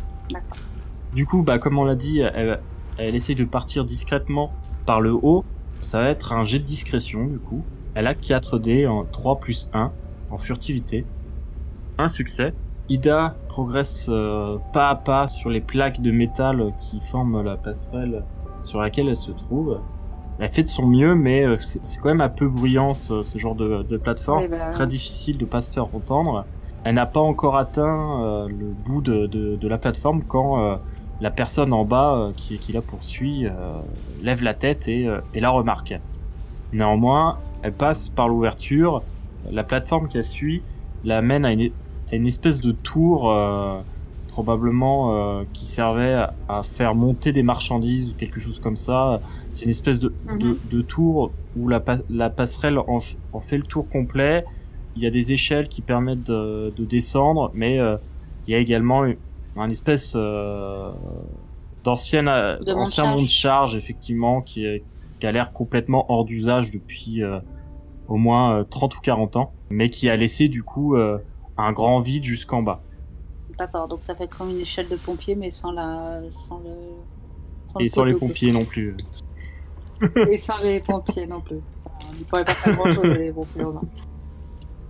Speaker 1: Du coup, bah comme on l'a dit, elle, elle essaye de partir discrètement par le haut. Ça va être un jet de discrétion du coup. Elle a 4 dés en 3 plus 1 en furtivité. Un succès. Ida progresse euh, pas à pas sur les plaques de métal qui forment la passerelle sur laquelle elle se trouve. Elle fait de son mieux, mais euh, c'est c'est quand même un peu bruyant ce, ce genre de, de plateforme.
Speaker 2: Oui, bah,
Speaker 1: Très difficile de pas se faire entendre. Elle n'a pas encore atteint euh, le bout de, de, de la plateforme quand euh, la personne en bas euh, qui, qui la poursuit euh, lève la tête et, euh, et la remarque. Néanmoins, elle passe par l'ouverture. La plateforme qu'elle suit la mène à une, à une espèce de tour euh, probablement euh, qui servait à, faire monter des marchandises ou quelque chose comme ça. C'est une espèce de,
Speaker 2: Mhm.
Speaker 1: de, de tour où la, la passerelle en, en fait le tour complet. Il y a des échelles qui permettent de, de descendre, mais euh, il y a également un espèce euh, d'ancienne euh,
Speaker 2: De
Speaker 1: ancien
Speaker 2: monte-charge.
Speaker 1: monte charge effectivement qui, est, qui a l'air complètement hors d'usage depuis euh, au moins euh, 30 ou 40 ans, mais qui a laissé du coup euh, un grand vide jusqu'en bas.
Speaker 2: D'accord, donc ça fait comme une échelle de pompier, mais sans la, sans le, sans
Speaker 1: Et
Speaker 2: le
Speaker 1: sans les pompiers non plus.
Speaker 2: Et sans les pompiers non plus. On ne pourrait pas faire grand chose les pompiers.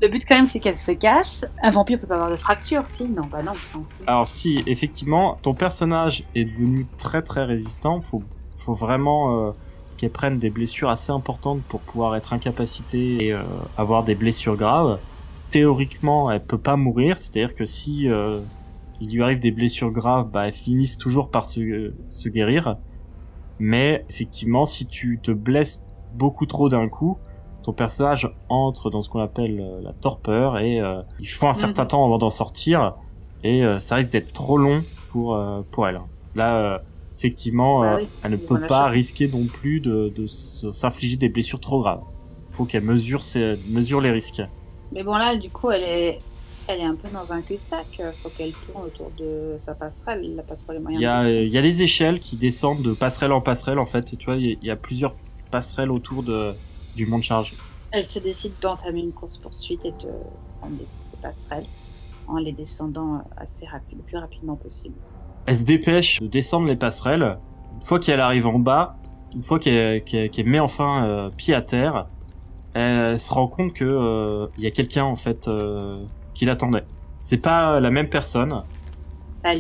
Speaker 2: Le but quand même, c'est qu'elle se casse. Un vampire peut pas avoir de fracture, si Non, bah non. non, si.
Speaker 1: Alors si effectivement ton personnage est devenu très très résistant, faut faut vraiment euh, qu'elle prenne des blessures assez importantes pour pouvoir être incapacitée et euh, avoir des blessures graves. Théoriquement, elle peut pas mourir, c'est-à-dire que si euh, il lui arrive des blessures graves, bah elles finissent toujours par se, se guérir. Mais effectivement, si tu te blesses beaucoup trop d'un coup, ton personnage entre dans ce qu'on appelle euh, la torpeur et euh, il faut un certain temps avant d'en sortir et euh, ça risque d'être trop long pour pour elle. Là, effectivement,
Speaker 2: Bah oui,
Speaker 1: elle ne peut pas risquer non plus de, s'infliger des blessures trop graves. Faut qu'elle mesure ses, mesure les risques.
Speaker 2: Mais bon, là, du coup, elle est, elle est un peu dans un cul-de-sac. Faut qu'elle tourne autour de sa passerelle. Elle n'a pas trop les
Speaker 1: Il y a
Speaker 2: de
Speaker 1: il y a des échelles qui descendent de passerelle en passerelle en fait. Tu vois, il il y a plusieurs passerelles autour de du mont de charge.
Speaker 2: Elle se décide d'entamer une course-poursuite et de prendre des, passerelles en les descendant assez rapide, le plus rapidement possible.
Speaker 1: Elle se dépêche de descendre les passerelles. Une fois qu'elle arrive en bas, une fois qu'elle met enfin euh, pied à terre, elle se rend compte que euh, il y a quelqu'un en fait euh, qui l'attendait. C'est pas la même personne.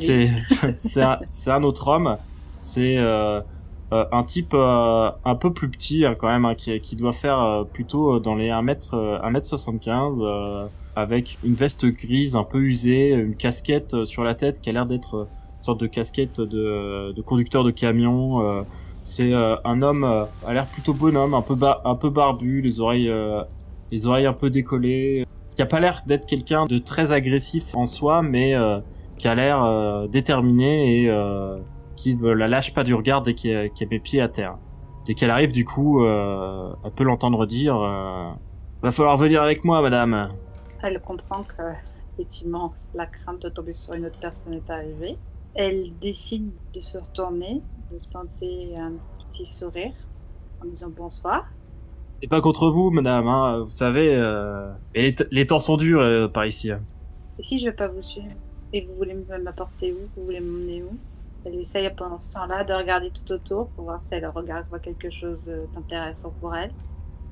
Speaker 1: C'est un, c'est un autre homme. C'est euh, euh, un type euh, un peu plus petit hein, quand même, hein, qui, qui doit faire euh, plutôt dans les 1 mètre, euh, 1 mètre 75 euh, avec une veste grise un peu usée, une casquette euh, sur la tête qui a l'air d'être euh, une sorte de casquette de, de conducteur de camion. euh. c'est euh, un homme euh, a l'air plutôt bonhomme, un peu ba- un peu barbu, les oreilles euh, les oreilles un peu décollées, qui a pas l'air d'être quelqu'un de très agressif en soi, mais euh, qui a l'air euh, déterminé et euh, qui ne la lâche pas du regard dès qu'elle qu'elle met pied à terre. Dès qu'elle arrive, du coup, euh, elle peut l'entendre dire euh, Va falloir venir avec moi, madame !»
Speaker 2: Elle comprend que, effectivement, la crainte de tomber sur une autre personne est arrivée. Elle décide de se retourner, de tenter un petit sourire en disant bonsoir.
Speaker 1: C'est pas contre vous, madame, hein, vous savez, euh, et les, temps sont durs par ici.
Speaker 2: Et si je veux pas vous suivre? Et vous voulez m'apporter où? Vous voulez m'emmener où? Elle essaye pendant ce temps-là de regarder tout autour pour voir si elle regarde voit quelque chose d'intéressant pour elle.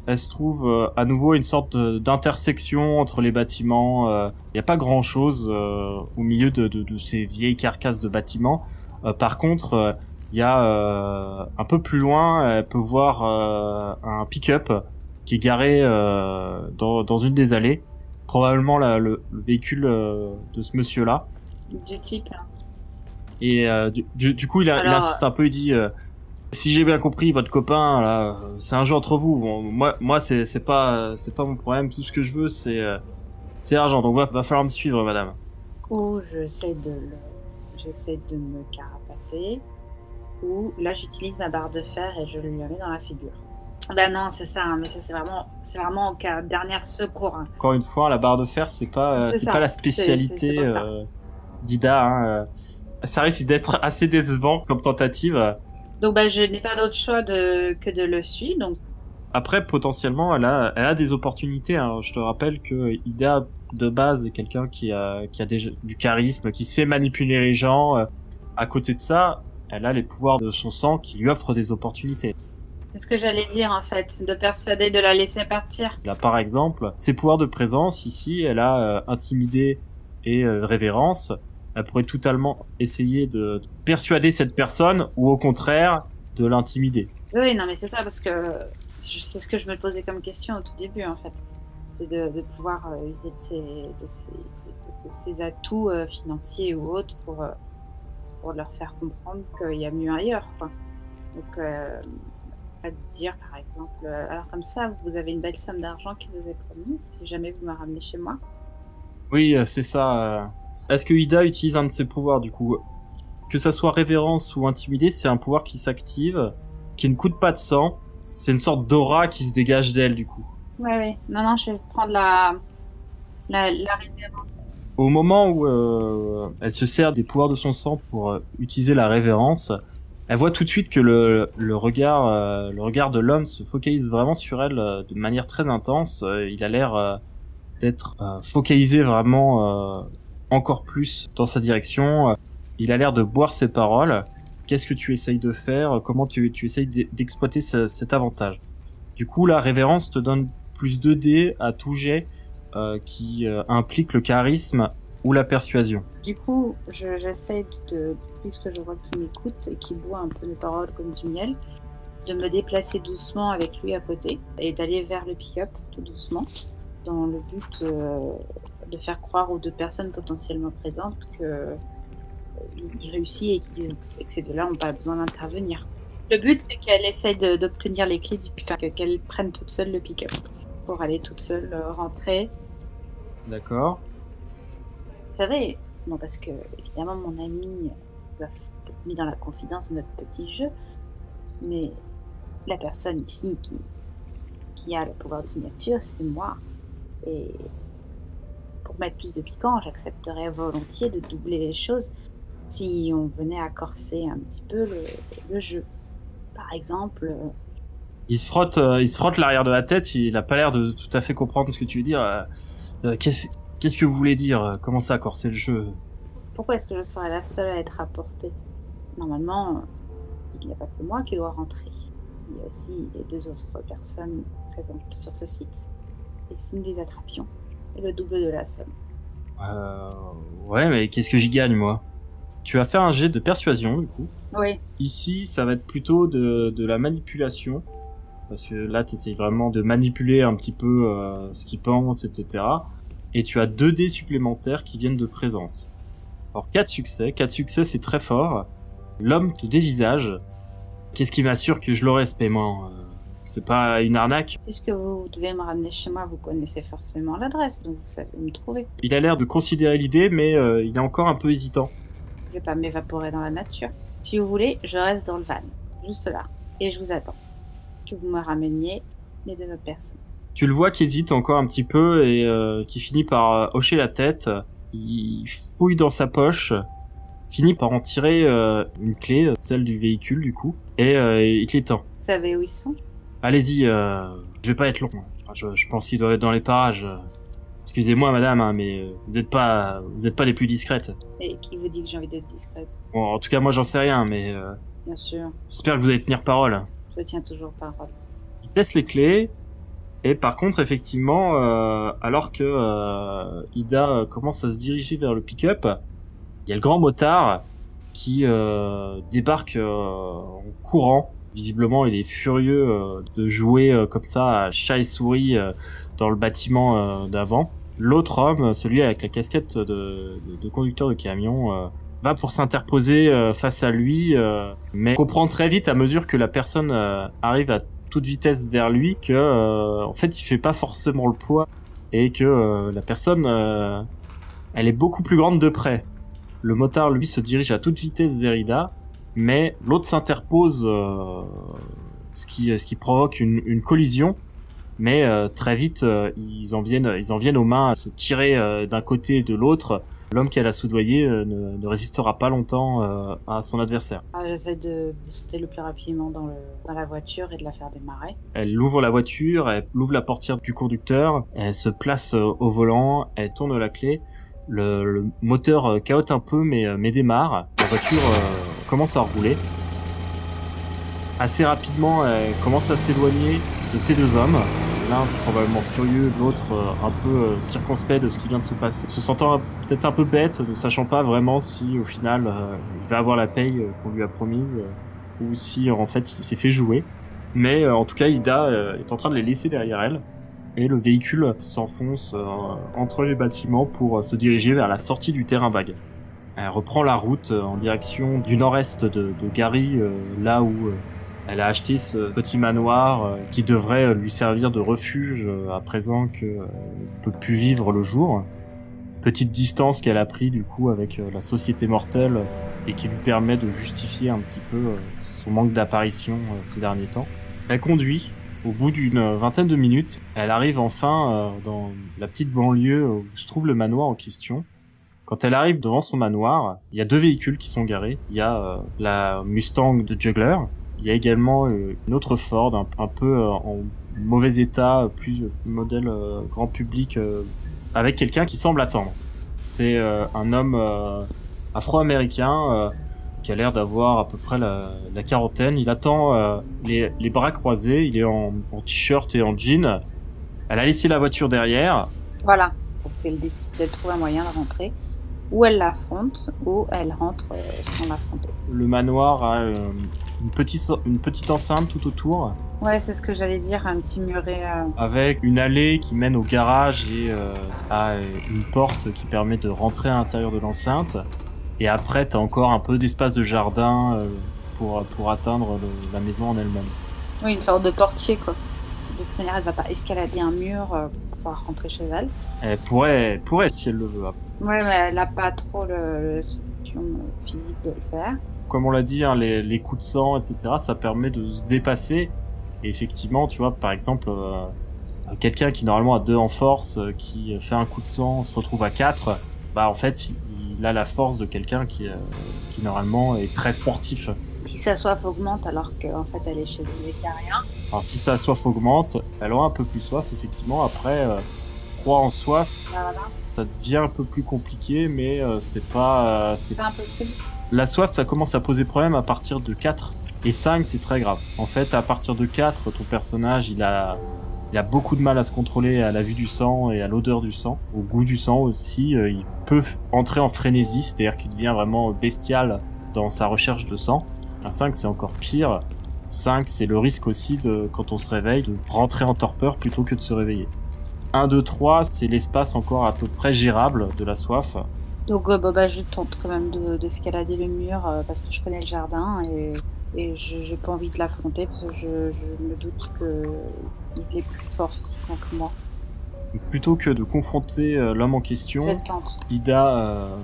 Speaker 1: Elle se trouve euh, à nouveau une sorte d'intersection entre les bâtiments. Il n'y a pas grand-chose euh, au milieu de, de- de ces vieilles carcasses de bâtiments. Euh, par contre, il y a euh, un peu plus loin, elle peut voir euh, un pick-up qui est garé euh, dans, dans une des allées. Probablement la- le, le véhicule euh, de ce monsieur-là.
Speaker 2: Du type. hein.
Speaker 1: Et euh, du, coup, il, a- il insiste un peu, il dit euh, si j'ai bien compris, votre copain là, euh, c'est un jeu entre vous. Bon, moi, moi, c'est c'est pas c'est pas mon problème. Tout ce que je veux, c'est c'est l'argent. Donc va, va falloir me suivre, madame.
Speaker 2: Ou j'essaie de le... j'essaie de me carapater. Ou là j'utilise ma barre de fer et je lui la mets dans la figure. Bah non, c'est ça, hein, mais ça c'est vraiment, c'est vraiment en cas dernier secours. hein.
Speaker 1: Encore une fois, la barre de fer, c'est pas euh,
Speaker 2: C'est
Speaker 1: pas la spécialité euh, d'Ida. Hein, euh. Ça risque d'être assez décevant comme tentative.
Speaker 2: Donc bah je n'ai pas d'autre choix de... que de le suivre. Donc
Speaker 1: Après, potentiellement, elle a, elle a des opportunités. hein. Je te rappelle que Ida, de base, est quelqu'un qui a, qui a déjà du charisme, qui sait manipuler les gens. À côté de ça, elle a les pouvoirs de son sang qui lui offrent des opportunités.
Speaker 2: c'est ce que j'allais dire en fait, de persuader de la laisser partir.
Speaker 1: Là, par exemple, ses pouvoirs de présence, ici, elle a euh, intimidé et euh, révérence. Elle pourrait totalement essayer de persuader cette personne ou au contraire de l'intimider.
Speaker 2: Oui, non mais c'est ça parce que c'est ce que je me posais comme question au tout début en fait. C'est de, de pouvoir euh, user de ses, de ses, de ses atouts euh, financiers ou autres pour, euh, pour leur faire comprendre qu'il y a mieux ailleurs. Quoi. Donc, euh, pas de dire par exemple, alors comme ça, vous avez une belle somme d'argent qui vous est promise si jamais vous me ramenez chez moi.
Speaker 1: Oui, c'est ça. Est-ce que Ida utilise un de ses pouvoirs du coup? Que ça soit révérence ou intimidé, c'est un pouvoir qui s'active, qui ne coûte pas de sang. C'est une sorte d'aura qui se dégage d'elle du coup.
Speaker 2: Ouais, ouais. Non, non, je vais prendre la, la, la révérence.
Speaker 1: Au moment où euh, elle se sert des pouvoirs de son sang pour euh, utiliser la révérence, elle voit tout de suite que le, le regard, euh, le regard de l'homme se focalise vraiment sur elle euh, de manière très intense. Euh, il a l'air euh, d'être euh, focalisé vraiment euh, encore plus dans sa direction. Il a l'air de boire ses paroles. Qu'est-ce que tu essayes de faire? Comment tu, essayes d'e- d'exploiter ce- cet avantage? Du coup, la révérence te donne plus 2 dés à tout jet euh, qui euh, implique le charisme ou la persuasion.
Speaker 2: Du coup, je- j'essaie de, puisque je vois qu'il m'écoute et qu'il boit un peu mes paroles comme du miel, de me déplacer doucement avec lui à côté et d'aller vers le pick-up tout doucement, dans le but euh, de faire croire aux deux personnes potentiellement présentes que euh, il réussit et qu'ils- que ces deux-là n'ont pas besoin d'intervenir. Le but, c'est qu'elle essaie de- d'obtenir les clés du enfin, que- qu'elle prenne toute seule le pick-up pour aller toute seule euh, rentrer
Speaker 1: D'accord.
Speaker 2: Vous savez, non parce que évidemment mon ami nous a mis dans la confidence de notre petit jeu, mais la personne ici qui, qui a le pouvoir de signature, c'est moi. Et pour mettre plus de piquant, j'accepterais volontiers de doubler les choses si on venait à corser un petit peu le, le jeu. Par exemple, euh,
Speaker 1: Il se frotte, euh, il se frotte l'arrière de la tête. Il a pas l'air de tout à fait comprendre ce que tu veux dire. Euh, Qu'est-ce qu'est-ce que vous voulez dire Comment ça, corser le jeu?
Speaker 2: pourquoi est-ce que je serais la seule à être apportée Normalement, il n'y a pas que moi qui dois rentrer. Il y a aussi les deux autres personnes présentes sur ce site. Et si nous les attrapions, c'est le double de la somme.
Speaker 1: Euh, ouais, mais qu'est-ce que j'y gagne, moi? Tu vas faire un jet de persuasion, du coup.
Speaker 2: Oui.
Speaker 1: Ici, ça va être plutôt de, de la manipulation. Parce que là, tu essayes vraiment de manipuler un petit peu euh, ce qu'ils pensent, etc. Et tu as deux dés supplémentaires qui viennent de présence. Alors, quatre succès. Quatre succès, c'est très fort. L'homme te dévisage. Qu'est-ce qui m'assure que je l'aurai, ce paiement Euh, C'est pas une arnaque
Speaker 2: Puisque vous devez me ramener chez moi, vous connaissez forcément l'adresse, donc vous savez me trouver.
Speaker 1: Il a l'air de considérer l'idée, mais euh, il est encore un peu hésitant.
Speaker 2: Je vais pas m'évaporer dans la nature. Si vous voulez, je reste dans le van, juste là, et je vous attends. Que vous me rameniez les deux autres personnes.
Speaker 1: Tu le vois qui hésite encore un petit peu et euh, qui finit par euh, hocher la tête. Il fouille dans sa poche, finit par en tirer euh, une clé, celle du véhicule du coup, et il te l'étend.
Speaker 2: Vous savez où ils sont?
Speaker 1: Allez-y, euh, je vais pas être long. Je, je pense qu'il doit être dans les parages. Excusez-moi madame, hein, mais vous êtes pas, vous êtes pas les plus discrètes.
Speaker 2: Et qui vous dit que j'ai envie d'être discrète?
Speaker 1: Bon, en tout cas moi j'en sais rien, mais euh,
Speaker 2: Bien sûr,
Speaker 1: j'espère que vous allez tenir parole.
Speaker 2: je tiens toujours parole.
Speaker 1: il te laisse les clés. Et par contre, effectivement, euh, alors que euh, Ida euh, commence à se diriger vers le pick-up, il y a le grand motard qui euh, débarque euh, en courant. Visiblement, il est furieux euh, de jouer euh, comme ça à chat et souris euh, dans le bâtiment d'avant. L'autre homme, celui avec la casquette de, conducteur de camion, va pour s'interposer face à lui, mais comprend très vite à mesure que la personne arrive à toute vitesse vers lui que en fait il fait pas forcément le poids et que la personne elle est beaucoup plus grande de près. Le motard lui se dirige à toute vitesse vers Ida, mais l'autre s'interpose, euh, ce qui ce qui provoque une, une collision. Mais euh, très vite euh, ils en viennent ils en viennent aux mains à se tirer euh, d'un côté et de l'autre. L'homme qu'elle a soudoyé euh, ne, ne résistera pas longtemps euh, à son adversaire.
Speaker 2: Ah, J'essaie de sauter le plus rapidement dans, le, dans la voiture et de la faire démarrer.
Speaker 1: Elle ouvre la voiture, elle ouvre la portière du conducteur, elle se place au volant, elle tourne la clé. Le, le moteur euh, caote un peu mais, euh, mais démarre. La voiture euh, commence à rouler. Assez rapidement, elle commence à s'éloigner de ces deux hommes. L'un probablement furieux, l'autre un peu circonspect de ce qui vient de se passer. Se sentant peut-être un peu bête, ne sachant pas vraiment si au final il va avoir la paye qu'on lui a promise ou si en fait il s'est fait jouer. Mais en tout cas, Ida est en train de les laisser derrière elle. Et le véhicule s'enfonce euh, entre les bâtiments pour euh, se diriger vers la sortie du terrain vague. Elle reprend la route euh, en direction du nord-est de, Gary, là où elle a acheté ce petit manoir qui devrait lui servir de refuge à présent que euh, peut plus vivre le jour. Petite distance qu'elle a pris du coup avec la société mortelle et qui lui permet de justifier un petit peu son manque d'apparition ces derniers temps. Elle conduit. Au bout d'une vingtaine de minutes, elle arrive enfin euh, dans la petite banlieue où se trouve le manoir en question. Quand elle arrive devant son manoir, il y a deux véhicules qui sont garés. Il y a euh, la Mustang de Juggler. Il y a également euh, une autre Ford un, peu en mauvais état, plus modèle grand public, avec quelqu'un qui semble attendre. C'est un homme afro-américain qui a l'air d'avoir à peu près la, la quarantaine. Il attend euh, les, les bras croisés, il est en, en t-shirt et en jean. Elle a laissé la voiture derrière.
Speaker 2: Voilà, pour qu'elle décide de trouver un moyen de rentrer. Ou elle l'affronte, ou elle rentre euh, sans l'affronter.
Speaker 1: Le manoir a euh, une, petite, une petite enceinte tout autour,
Speaker 2: Ouais, c'est ce que j'allais dire, un petit muret.
Speaker 1: avec une allée qui mène au garage et a une porte qui permet de rentrer à l'intérieur de l'enceinte. Et après, t'as encore un peu d'espace de jardin euh, pour, pour atteindre le- la maison en elle-même.
Speaker 2: Oui, une sorte de portier, quoi. De toute manière, elle va pas escalader un mur euh, pour pouvoir rentrer chez elle.
Speaker 1: Elle pourrait, pourrait si elle le veut.
Speaker 2: Ouais, mais elle a pas trop le, le solution physique de le faire.
Speaker 1: comme on l'a dit, hein, les, les coups de sang, etc., ça permet de se dépasser. Et effectivement, tu vois, par exemple, euh, quelqu'un qui normalement a deux en force, euh, qui fait un coup de sang, se retrouve à quatre, bah en fait, il, il a la force de quelqu'un qui, euh, qui normalement est très sportif.
Speaker 2: Si sa soif augmente alors qu'en fait elle est chez le végétarien.
Speaker 1: Alors si sa soif augmente, elle aura un peu plus soif, effectivement. Après, euh, froid en soif,
Speaker 2: Voilà.
Speaker 1: ça devient un peu plus compliqué, mais euh, c'est pas... c'est
Speaker 2: C'est impossible.
Speaker 1: La soif, ça commence à poser problème à partir de 4. Et 5, c'est très grave. En fait, à partir de 4, ton personnage, il a, il a beaucoup de mal à se contrôler à la vue du sang et à l'odeur du sang, au goût du sang aussi. Euh, il peut entrer en frénésie, c'est-à-dire qu'il devient vraiment bestial dans sa recherche de sang. Un 5, c'est encore pire. 5, c'est le risque aussi de, quand on se réveille, de rentrer en torpeur plutôt que de se réveiller. 1, 2, 3, c'est l'espace encore à peu près gérable de la soif.
Speaker 2: Donc euh, bah, bah, je tente quand même d'escalader le mur euh, parce que je connais le jardin et, et je pas envie de l'affronter parce que je, me doute qu'il est plus fort physiquement que moi.
Speaker 1: Plutôt que de confronter euh, l'homme en question. Ida euh,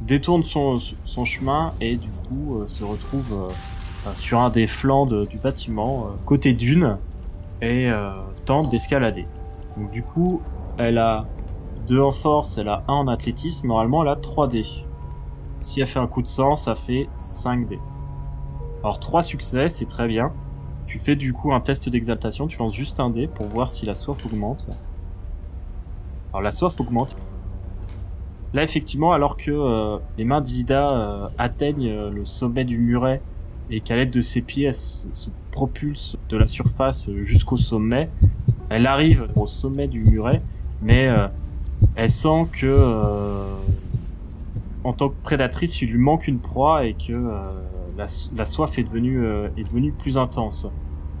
Speaker 1: détourne son, son chemin et du coup euh, se retrouve sur un des flancs de- du bâtiment, côté dune, et tente d'escalader. Donc du coup, elle a 2 en force, elle a 1 en athlétisme, normalement elle a 3 dés. Si elle fait un coup de sang, ça fait 5 dés. Alors 3 succès, c'est très bien. Tu fais du coup un test d'exaltation, tu lances juste un dé pour voir si la soif augmente. Alors la soif augmente. Là effectivement, alors que euh, les mains d'Ida euh, atteignent euh, le sommet du muret et qu'à l'aide de ses pieds, elle se, se propulse de la surface jusqu'au sommet, elle arrive au sommet du muret, mais elle sent que en tant que prédatrice, il lui manque une proie et que la, la soif est devenue, euh, est devenue plus intense.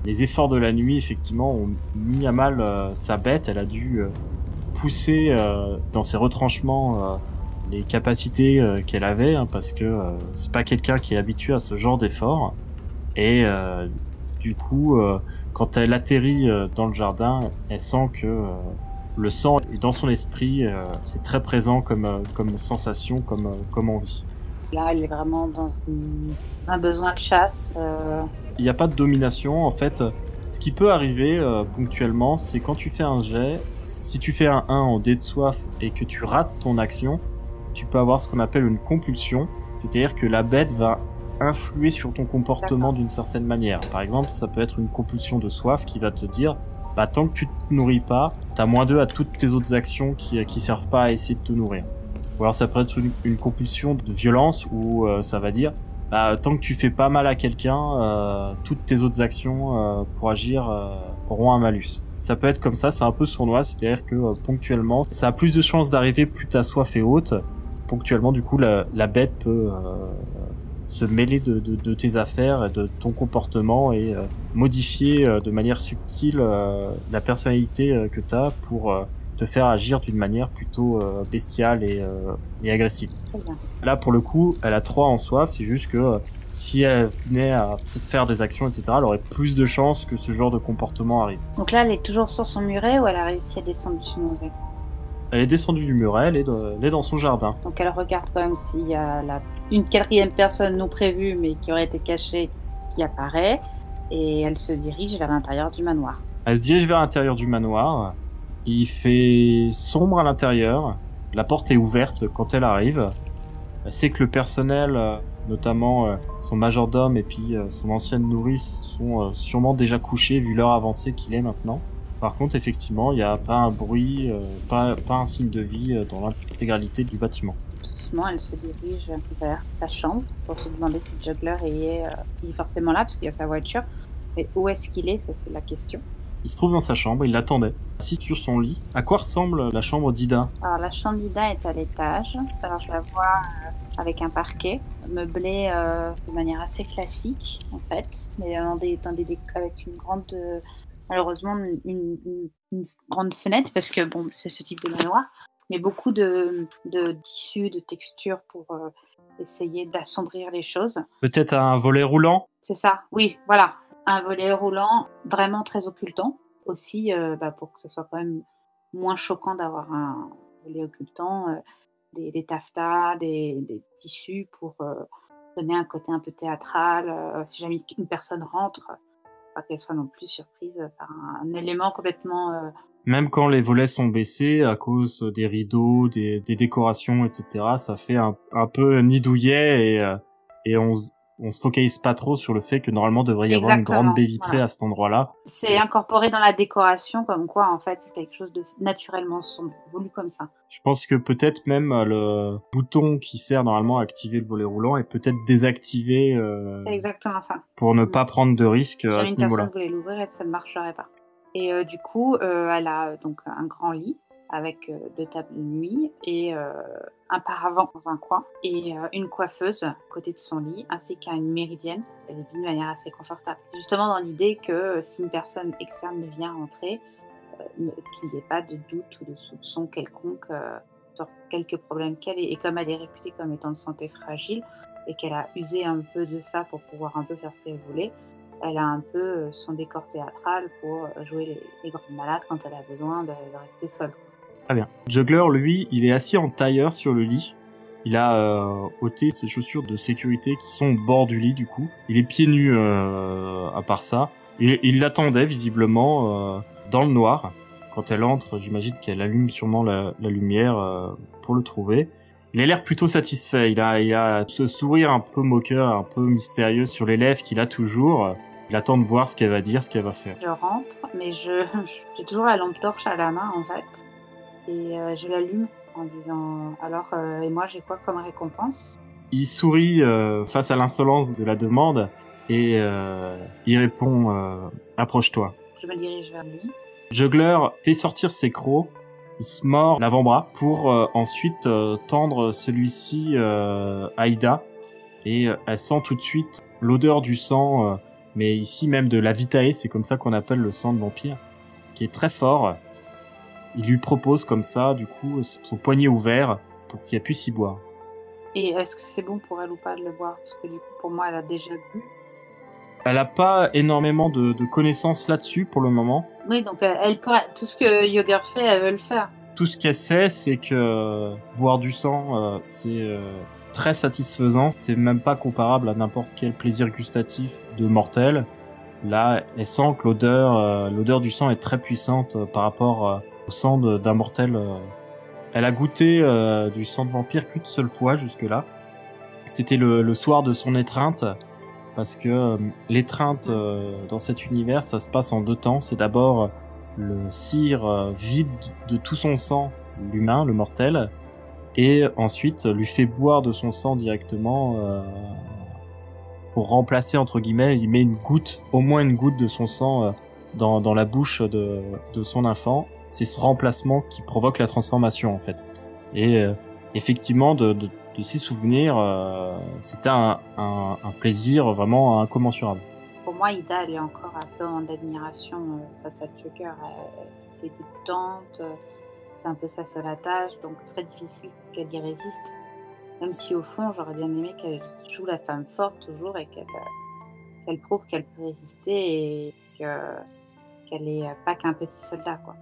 Speaker 1: Les efforts de la nuit, effectivement, ont mis à mal euh, sa bête. Elle a dû euh, pousser euh, dans ses retranchements euh, les capacités qu'elle avait, hein, parce que c'est pas quelqu'un qui est habitué à ce genre d'efforts. Et du coup, quand elle atterrit dans le jardin, elle sent que le sang est dans son esprit. c'est très présent comme, comme sensation, comme, comme envie.
Speaker 2: Là, elle est vraiment dans, une- dans un besoin de chasse. euh,
Speaker 1: Il n'y a pas de domination. En fait, ce qui peut arriver euh, ponctuellement, c'est quand tu fais un jet, si tu fais un 1 en dé de soif et que tu rates ton action, tu peux avoir ce qu'on appelle une compulsion. C'est-à-dire que la bête va influer sur ton comportement d'une certaine manière. Par exemple, ça peut être une compulsion de soif qui va te dire bah, tant que tu te nourris pas, t'as moins 2 à toutes tes autres actions qui, qui servent pas à essayer de te nourrir. Ou alors ça peut être une, une compulsion de violence où euh, ça va dire bah, tant que tu fais pas mal à quelqu'un, euh, toutes tes autres actions euh, pour agir euh, auront un malus. Ça peut être comme ça, c'est un peu sournois, c'est-à-dire que euh, ponctuellement, ça a plus de chances d'arriver plus ta soif est haute. Ponctuellement, du coup, la, la bête peut euh, se mêler de, de, de tes affaires de ton comportement et modifier de manière subtile la personnalité que tu as pour te faire agir d'une manière plutôt euh, bestiale et, euh, et agressive. Là, pour le coup, elle a 3 en soif, c'est juste que euh, si elle venait à faire des actions, etc., elle aurait plus de chances que ce genre de comportement arrive.
Speaker 2: Donc là, elle est toujours sur son muret ou elle a réussi à descendre de son muret?
Speaker 1: Elle est descendue du muret, elle est, dans- elle est dans son jardin.
Speaker 2: Donc elle regarde quand même s'il y a la... une quatrième personne non prévue mais qui aurait été cachée qui apparaît et elle se dirige vers l'intérieur du manoir.
Speaker 1: Elle se dirige vers l'intérieur du manoir. Il fait sombre à l'intérieur. La porte est ouverte quand elle arrive. Elle sait que le personnel, euh, notamment euh, son majordome et puis euh, son ancienne nourrice, sont sûrement déjà couchés vu l'heure avancée qu'il est maintenant. Par contre, effectivement, il n'y a pas un bruit, pas, un signe de vie dans l'intégralité du bâtiment.
Speaker 2: Doucement, elle se dirige vers sa chambre pour se demander si le juggler est forcément là parce qu'il y a sa voiture. Mais où est-ce qu'il est? Ça, c'est la question.
Speaker 1: Il se trouve dans sa chambre, il l'attendait, assis sur son lit. À quoi ressemble la chambre d'Ida?
Speaker 2: Alors la chambre d'Ida est à l'étage. Alors je la vois euh, avec un parquet meublé euh, de manière assez classique en fait, mais dans des, dans des déc- avec une grande euh, malheureusement une, une- une grande fenêtre parce que bon c'est ce type de manoir, mais beaucoup de, de tissus, de textures pour euh, essayer d'assombrir les choses.
Speaker 1: Peut-être un volet roulant?
Speaker 2: C'est ça, oui, voilà. Un volet roulant vraiment très occultant. Aussi, euh, bah, pour que ce soit quand même moins choquant d'avoir un volet occultant, euh, des, des taffetas, des, tissus pour euh, donner un côté un peu théâtral. si jamais une personne rentre, pas qu'elle soit non plus surprise par un, élément complètement.
Speaker 1: Même quand les volets sont baissés à cause des rideaux, des, décorations, etc., ça fait un, peu nid douillet et, on se focalise pas trop sur le fait que normalement devrait y avoir une grande baie vitrée
Speaker 2: voilà.
Speaker 1: à cet endroit-là.
Speaker 2: C'est incorporé dans la décoration, comme quoi, en fait, c'est quelque chose de naturellement sombre, voulu comme ça.
Speaker 1: Je pense que peut-être même euh, le bouton qui sert normalement à activer le volet roulant est peut-être désactivé euh,
Speaker 2: C'est exactement ça.
Speaker 1: pour ne
Speaker 2: Mm.
Speaker 1: pas prendre de risques euh, à ce
Speaker 2: une personne
Speaker 1: niveau-là.
Speaker 2: voulait l'ouvrir et ça ne marcherait pas. Et euh, du coup, euh, elle a donc un grand lit avec euh, deux tables de nuit et euh, un paravent dans un coin et euh, une coiffeuse côté de son lit ainsi qu'une méridienne. Elle est venue de manière assez confortable. Justement dans l'idée que si une personne externe vient entrer, ne- qu'il n'y ait pas de doute ou de soupçon quelconque sur quelques problèmes qu'elle ait. Et comme elle est réputée comme étant de santé fragile et qu'elle a usé un peu de ça pour pouvoir un peu faire ce qu'elle voulait, elle a un peu son décor théâtral pour jouer les, grandes malades quand elle a besoin de rester seule.
Speaker 1: Très bien. Juggler, lui, il est assis en tailleur sur le lit. Il a euh, ôté ses chaussures de sécurité qui sont au bord du lit du coup. Il est pieds nus euh, à part ça. Et il l'attendait visiblement euh, dans le noir. Quand elle entre, j'imagine qu'elle allume sûrement la, la lumière euh, pour le trouver. Il a l'air plutôt satisfait. Il a, il a ce sourire un peu moqueur, un peu mystérieux sur les lèvres qu'il a toujours. Il attend de voir ce qu'elle va dire, ce qu'elle va faire.
Speaker 2: Je rentre, mais je j'ai toujours la lampe torche à la main en fait. Et euh, je l'allume en disant alors euh, et moi j'ai quoi comme récompense?
Speaker 1: Il sourit euh, face à l'insolence de la demande et il répond approche-toi.
Speaker 2: Je me dirige vers lui.
Speaker 1: Juggler fait sortir ses crocs, il se mord l'avant-bras pour ensuite tendre celui-ci à Ida et elle sent tout de suite l'odeur du sang, mais ici même de la vitae, c'est comme ça qu'on appelle le sang de vampire, qui est très fort. Il lui propose comme ça, du coup, son poignet ouvert pour qu'elle puisse y boire.
Speaker 2: Et est-ce que c'est bon pour elle ou pas de le voir Parce que du coup pour moi elle a déjà bu.
Speaker 1: Elle a pas énormément de, de connaissances là-dessus pour le moment.
Speaker 2: Oui donc euh, elle pourrait tout ce que Yoger fait elle veut le faire.
Speaker 1: Tout ce qu'elle sait, c'est que euh, boire du sang, euh, c'est très satisfaisant. C'est même pas comparable à n'importe quel plaisir gustatif de mortel. Là, elle sent que l'odeur, l'odeur du sang est très puissante par rapport au sang d'un mortel. euh. Elle a goûté euh, du sang de vampire qu'une seule fois jusque-là. C'était le, soir de son étreinte, parce que euh, l'étreinte dans cet univers, ça se passe en deux temps. C'est d'abord le cire vide de tout son sang l'humain, le mortel, et ensuite lui fait boire de son sang directement pour remplacer entre guillemets, il met une goutte, au moins une goutte de son sang dans, dans la bouche de, de son enfant. C'est ce remplacement qui provoque la transformation en fait. Et euh, effectivement, de, de, de s'y souvenir, euh, c'était un, plaisir vraiment incommensurable.
Speaker 2: Pour moi Ida elle est encore un peu en admiration euh, face à Joker. Elle, est dégoûtante, euh, c'est un peu sa seule attache donc très difficile qu'elle y résiste. Même si au fond j'aurais bien aimé qu'elle joue la femme forte toujours et qu'elle prouve qu'elle peut résister et que qu'elle est euh, pas qu'un petit soldat quoi.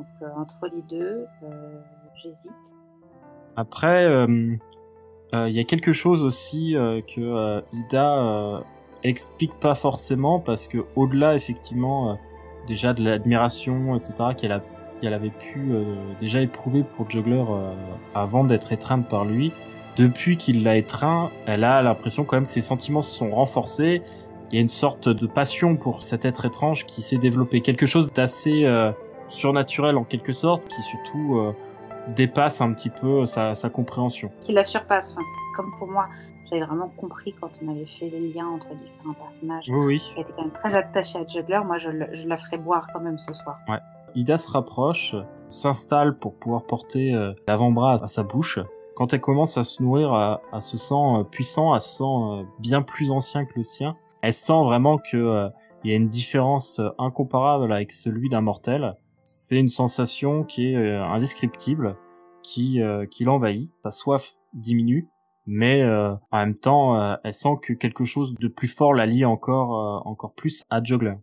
Speaker 2: Donc euh, entre les deux, euh, j'hésite.
Speaker 1: Après, euh, il y a quelque chose aussi que Ida explique pas forcément parce que au-delà effectivement déjà de l'admiration etc qu'elle avait pu déjà éprouver pour Juggler avant d'être étreinte par lui, depuis qu'il l'a étreint, elle a l'impression quand même que ses sentiments se sont renforcés. Il y a une sorte de passion pour cet être étrange qui s'est développé, quelque chose d'assez surnaturel en quelque sorte, qui surtout euh, dépasse un petit peu sa, sa compréhension.
Speaker 2: Qui la surpasse. comme pour moi, j'avais vraiment compris quand on avait fait les liens entre différents personnages.
Speaker 1: Oui, oui.
Speaker 2: Elle était quand même très attachée à Juggler. Moi, je, la ferai boire quand même ce soir.
Speaker 1: Ida se rapproche, s'installe pour pouvoir porter euh, l'avant-bras à sa bouche. Quand elle commence à se nourrir à, à ce sang euh, puissant, à ce sang euh, bien plus ancien que le sien, elle sent vraiment que euh, il y a une différence euh, incomparable avec celui d'un mortel. C'est une sensation qui est euh, indescriptible, qui, euh, qui l'envahit. Sa soif diminue, mais euh, en même temps, euh, elle sent que quelque chose de plus fort la lie encore, encore plus à Juggler.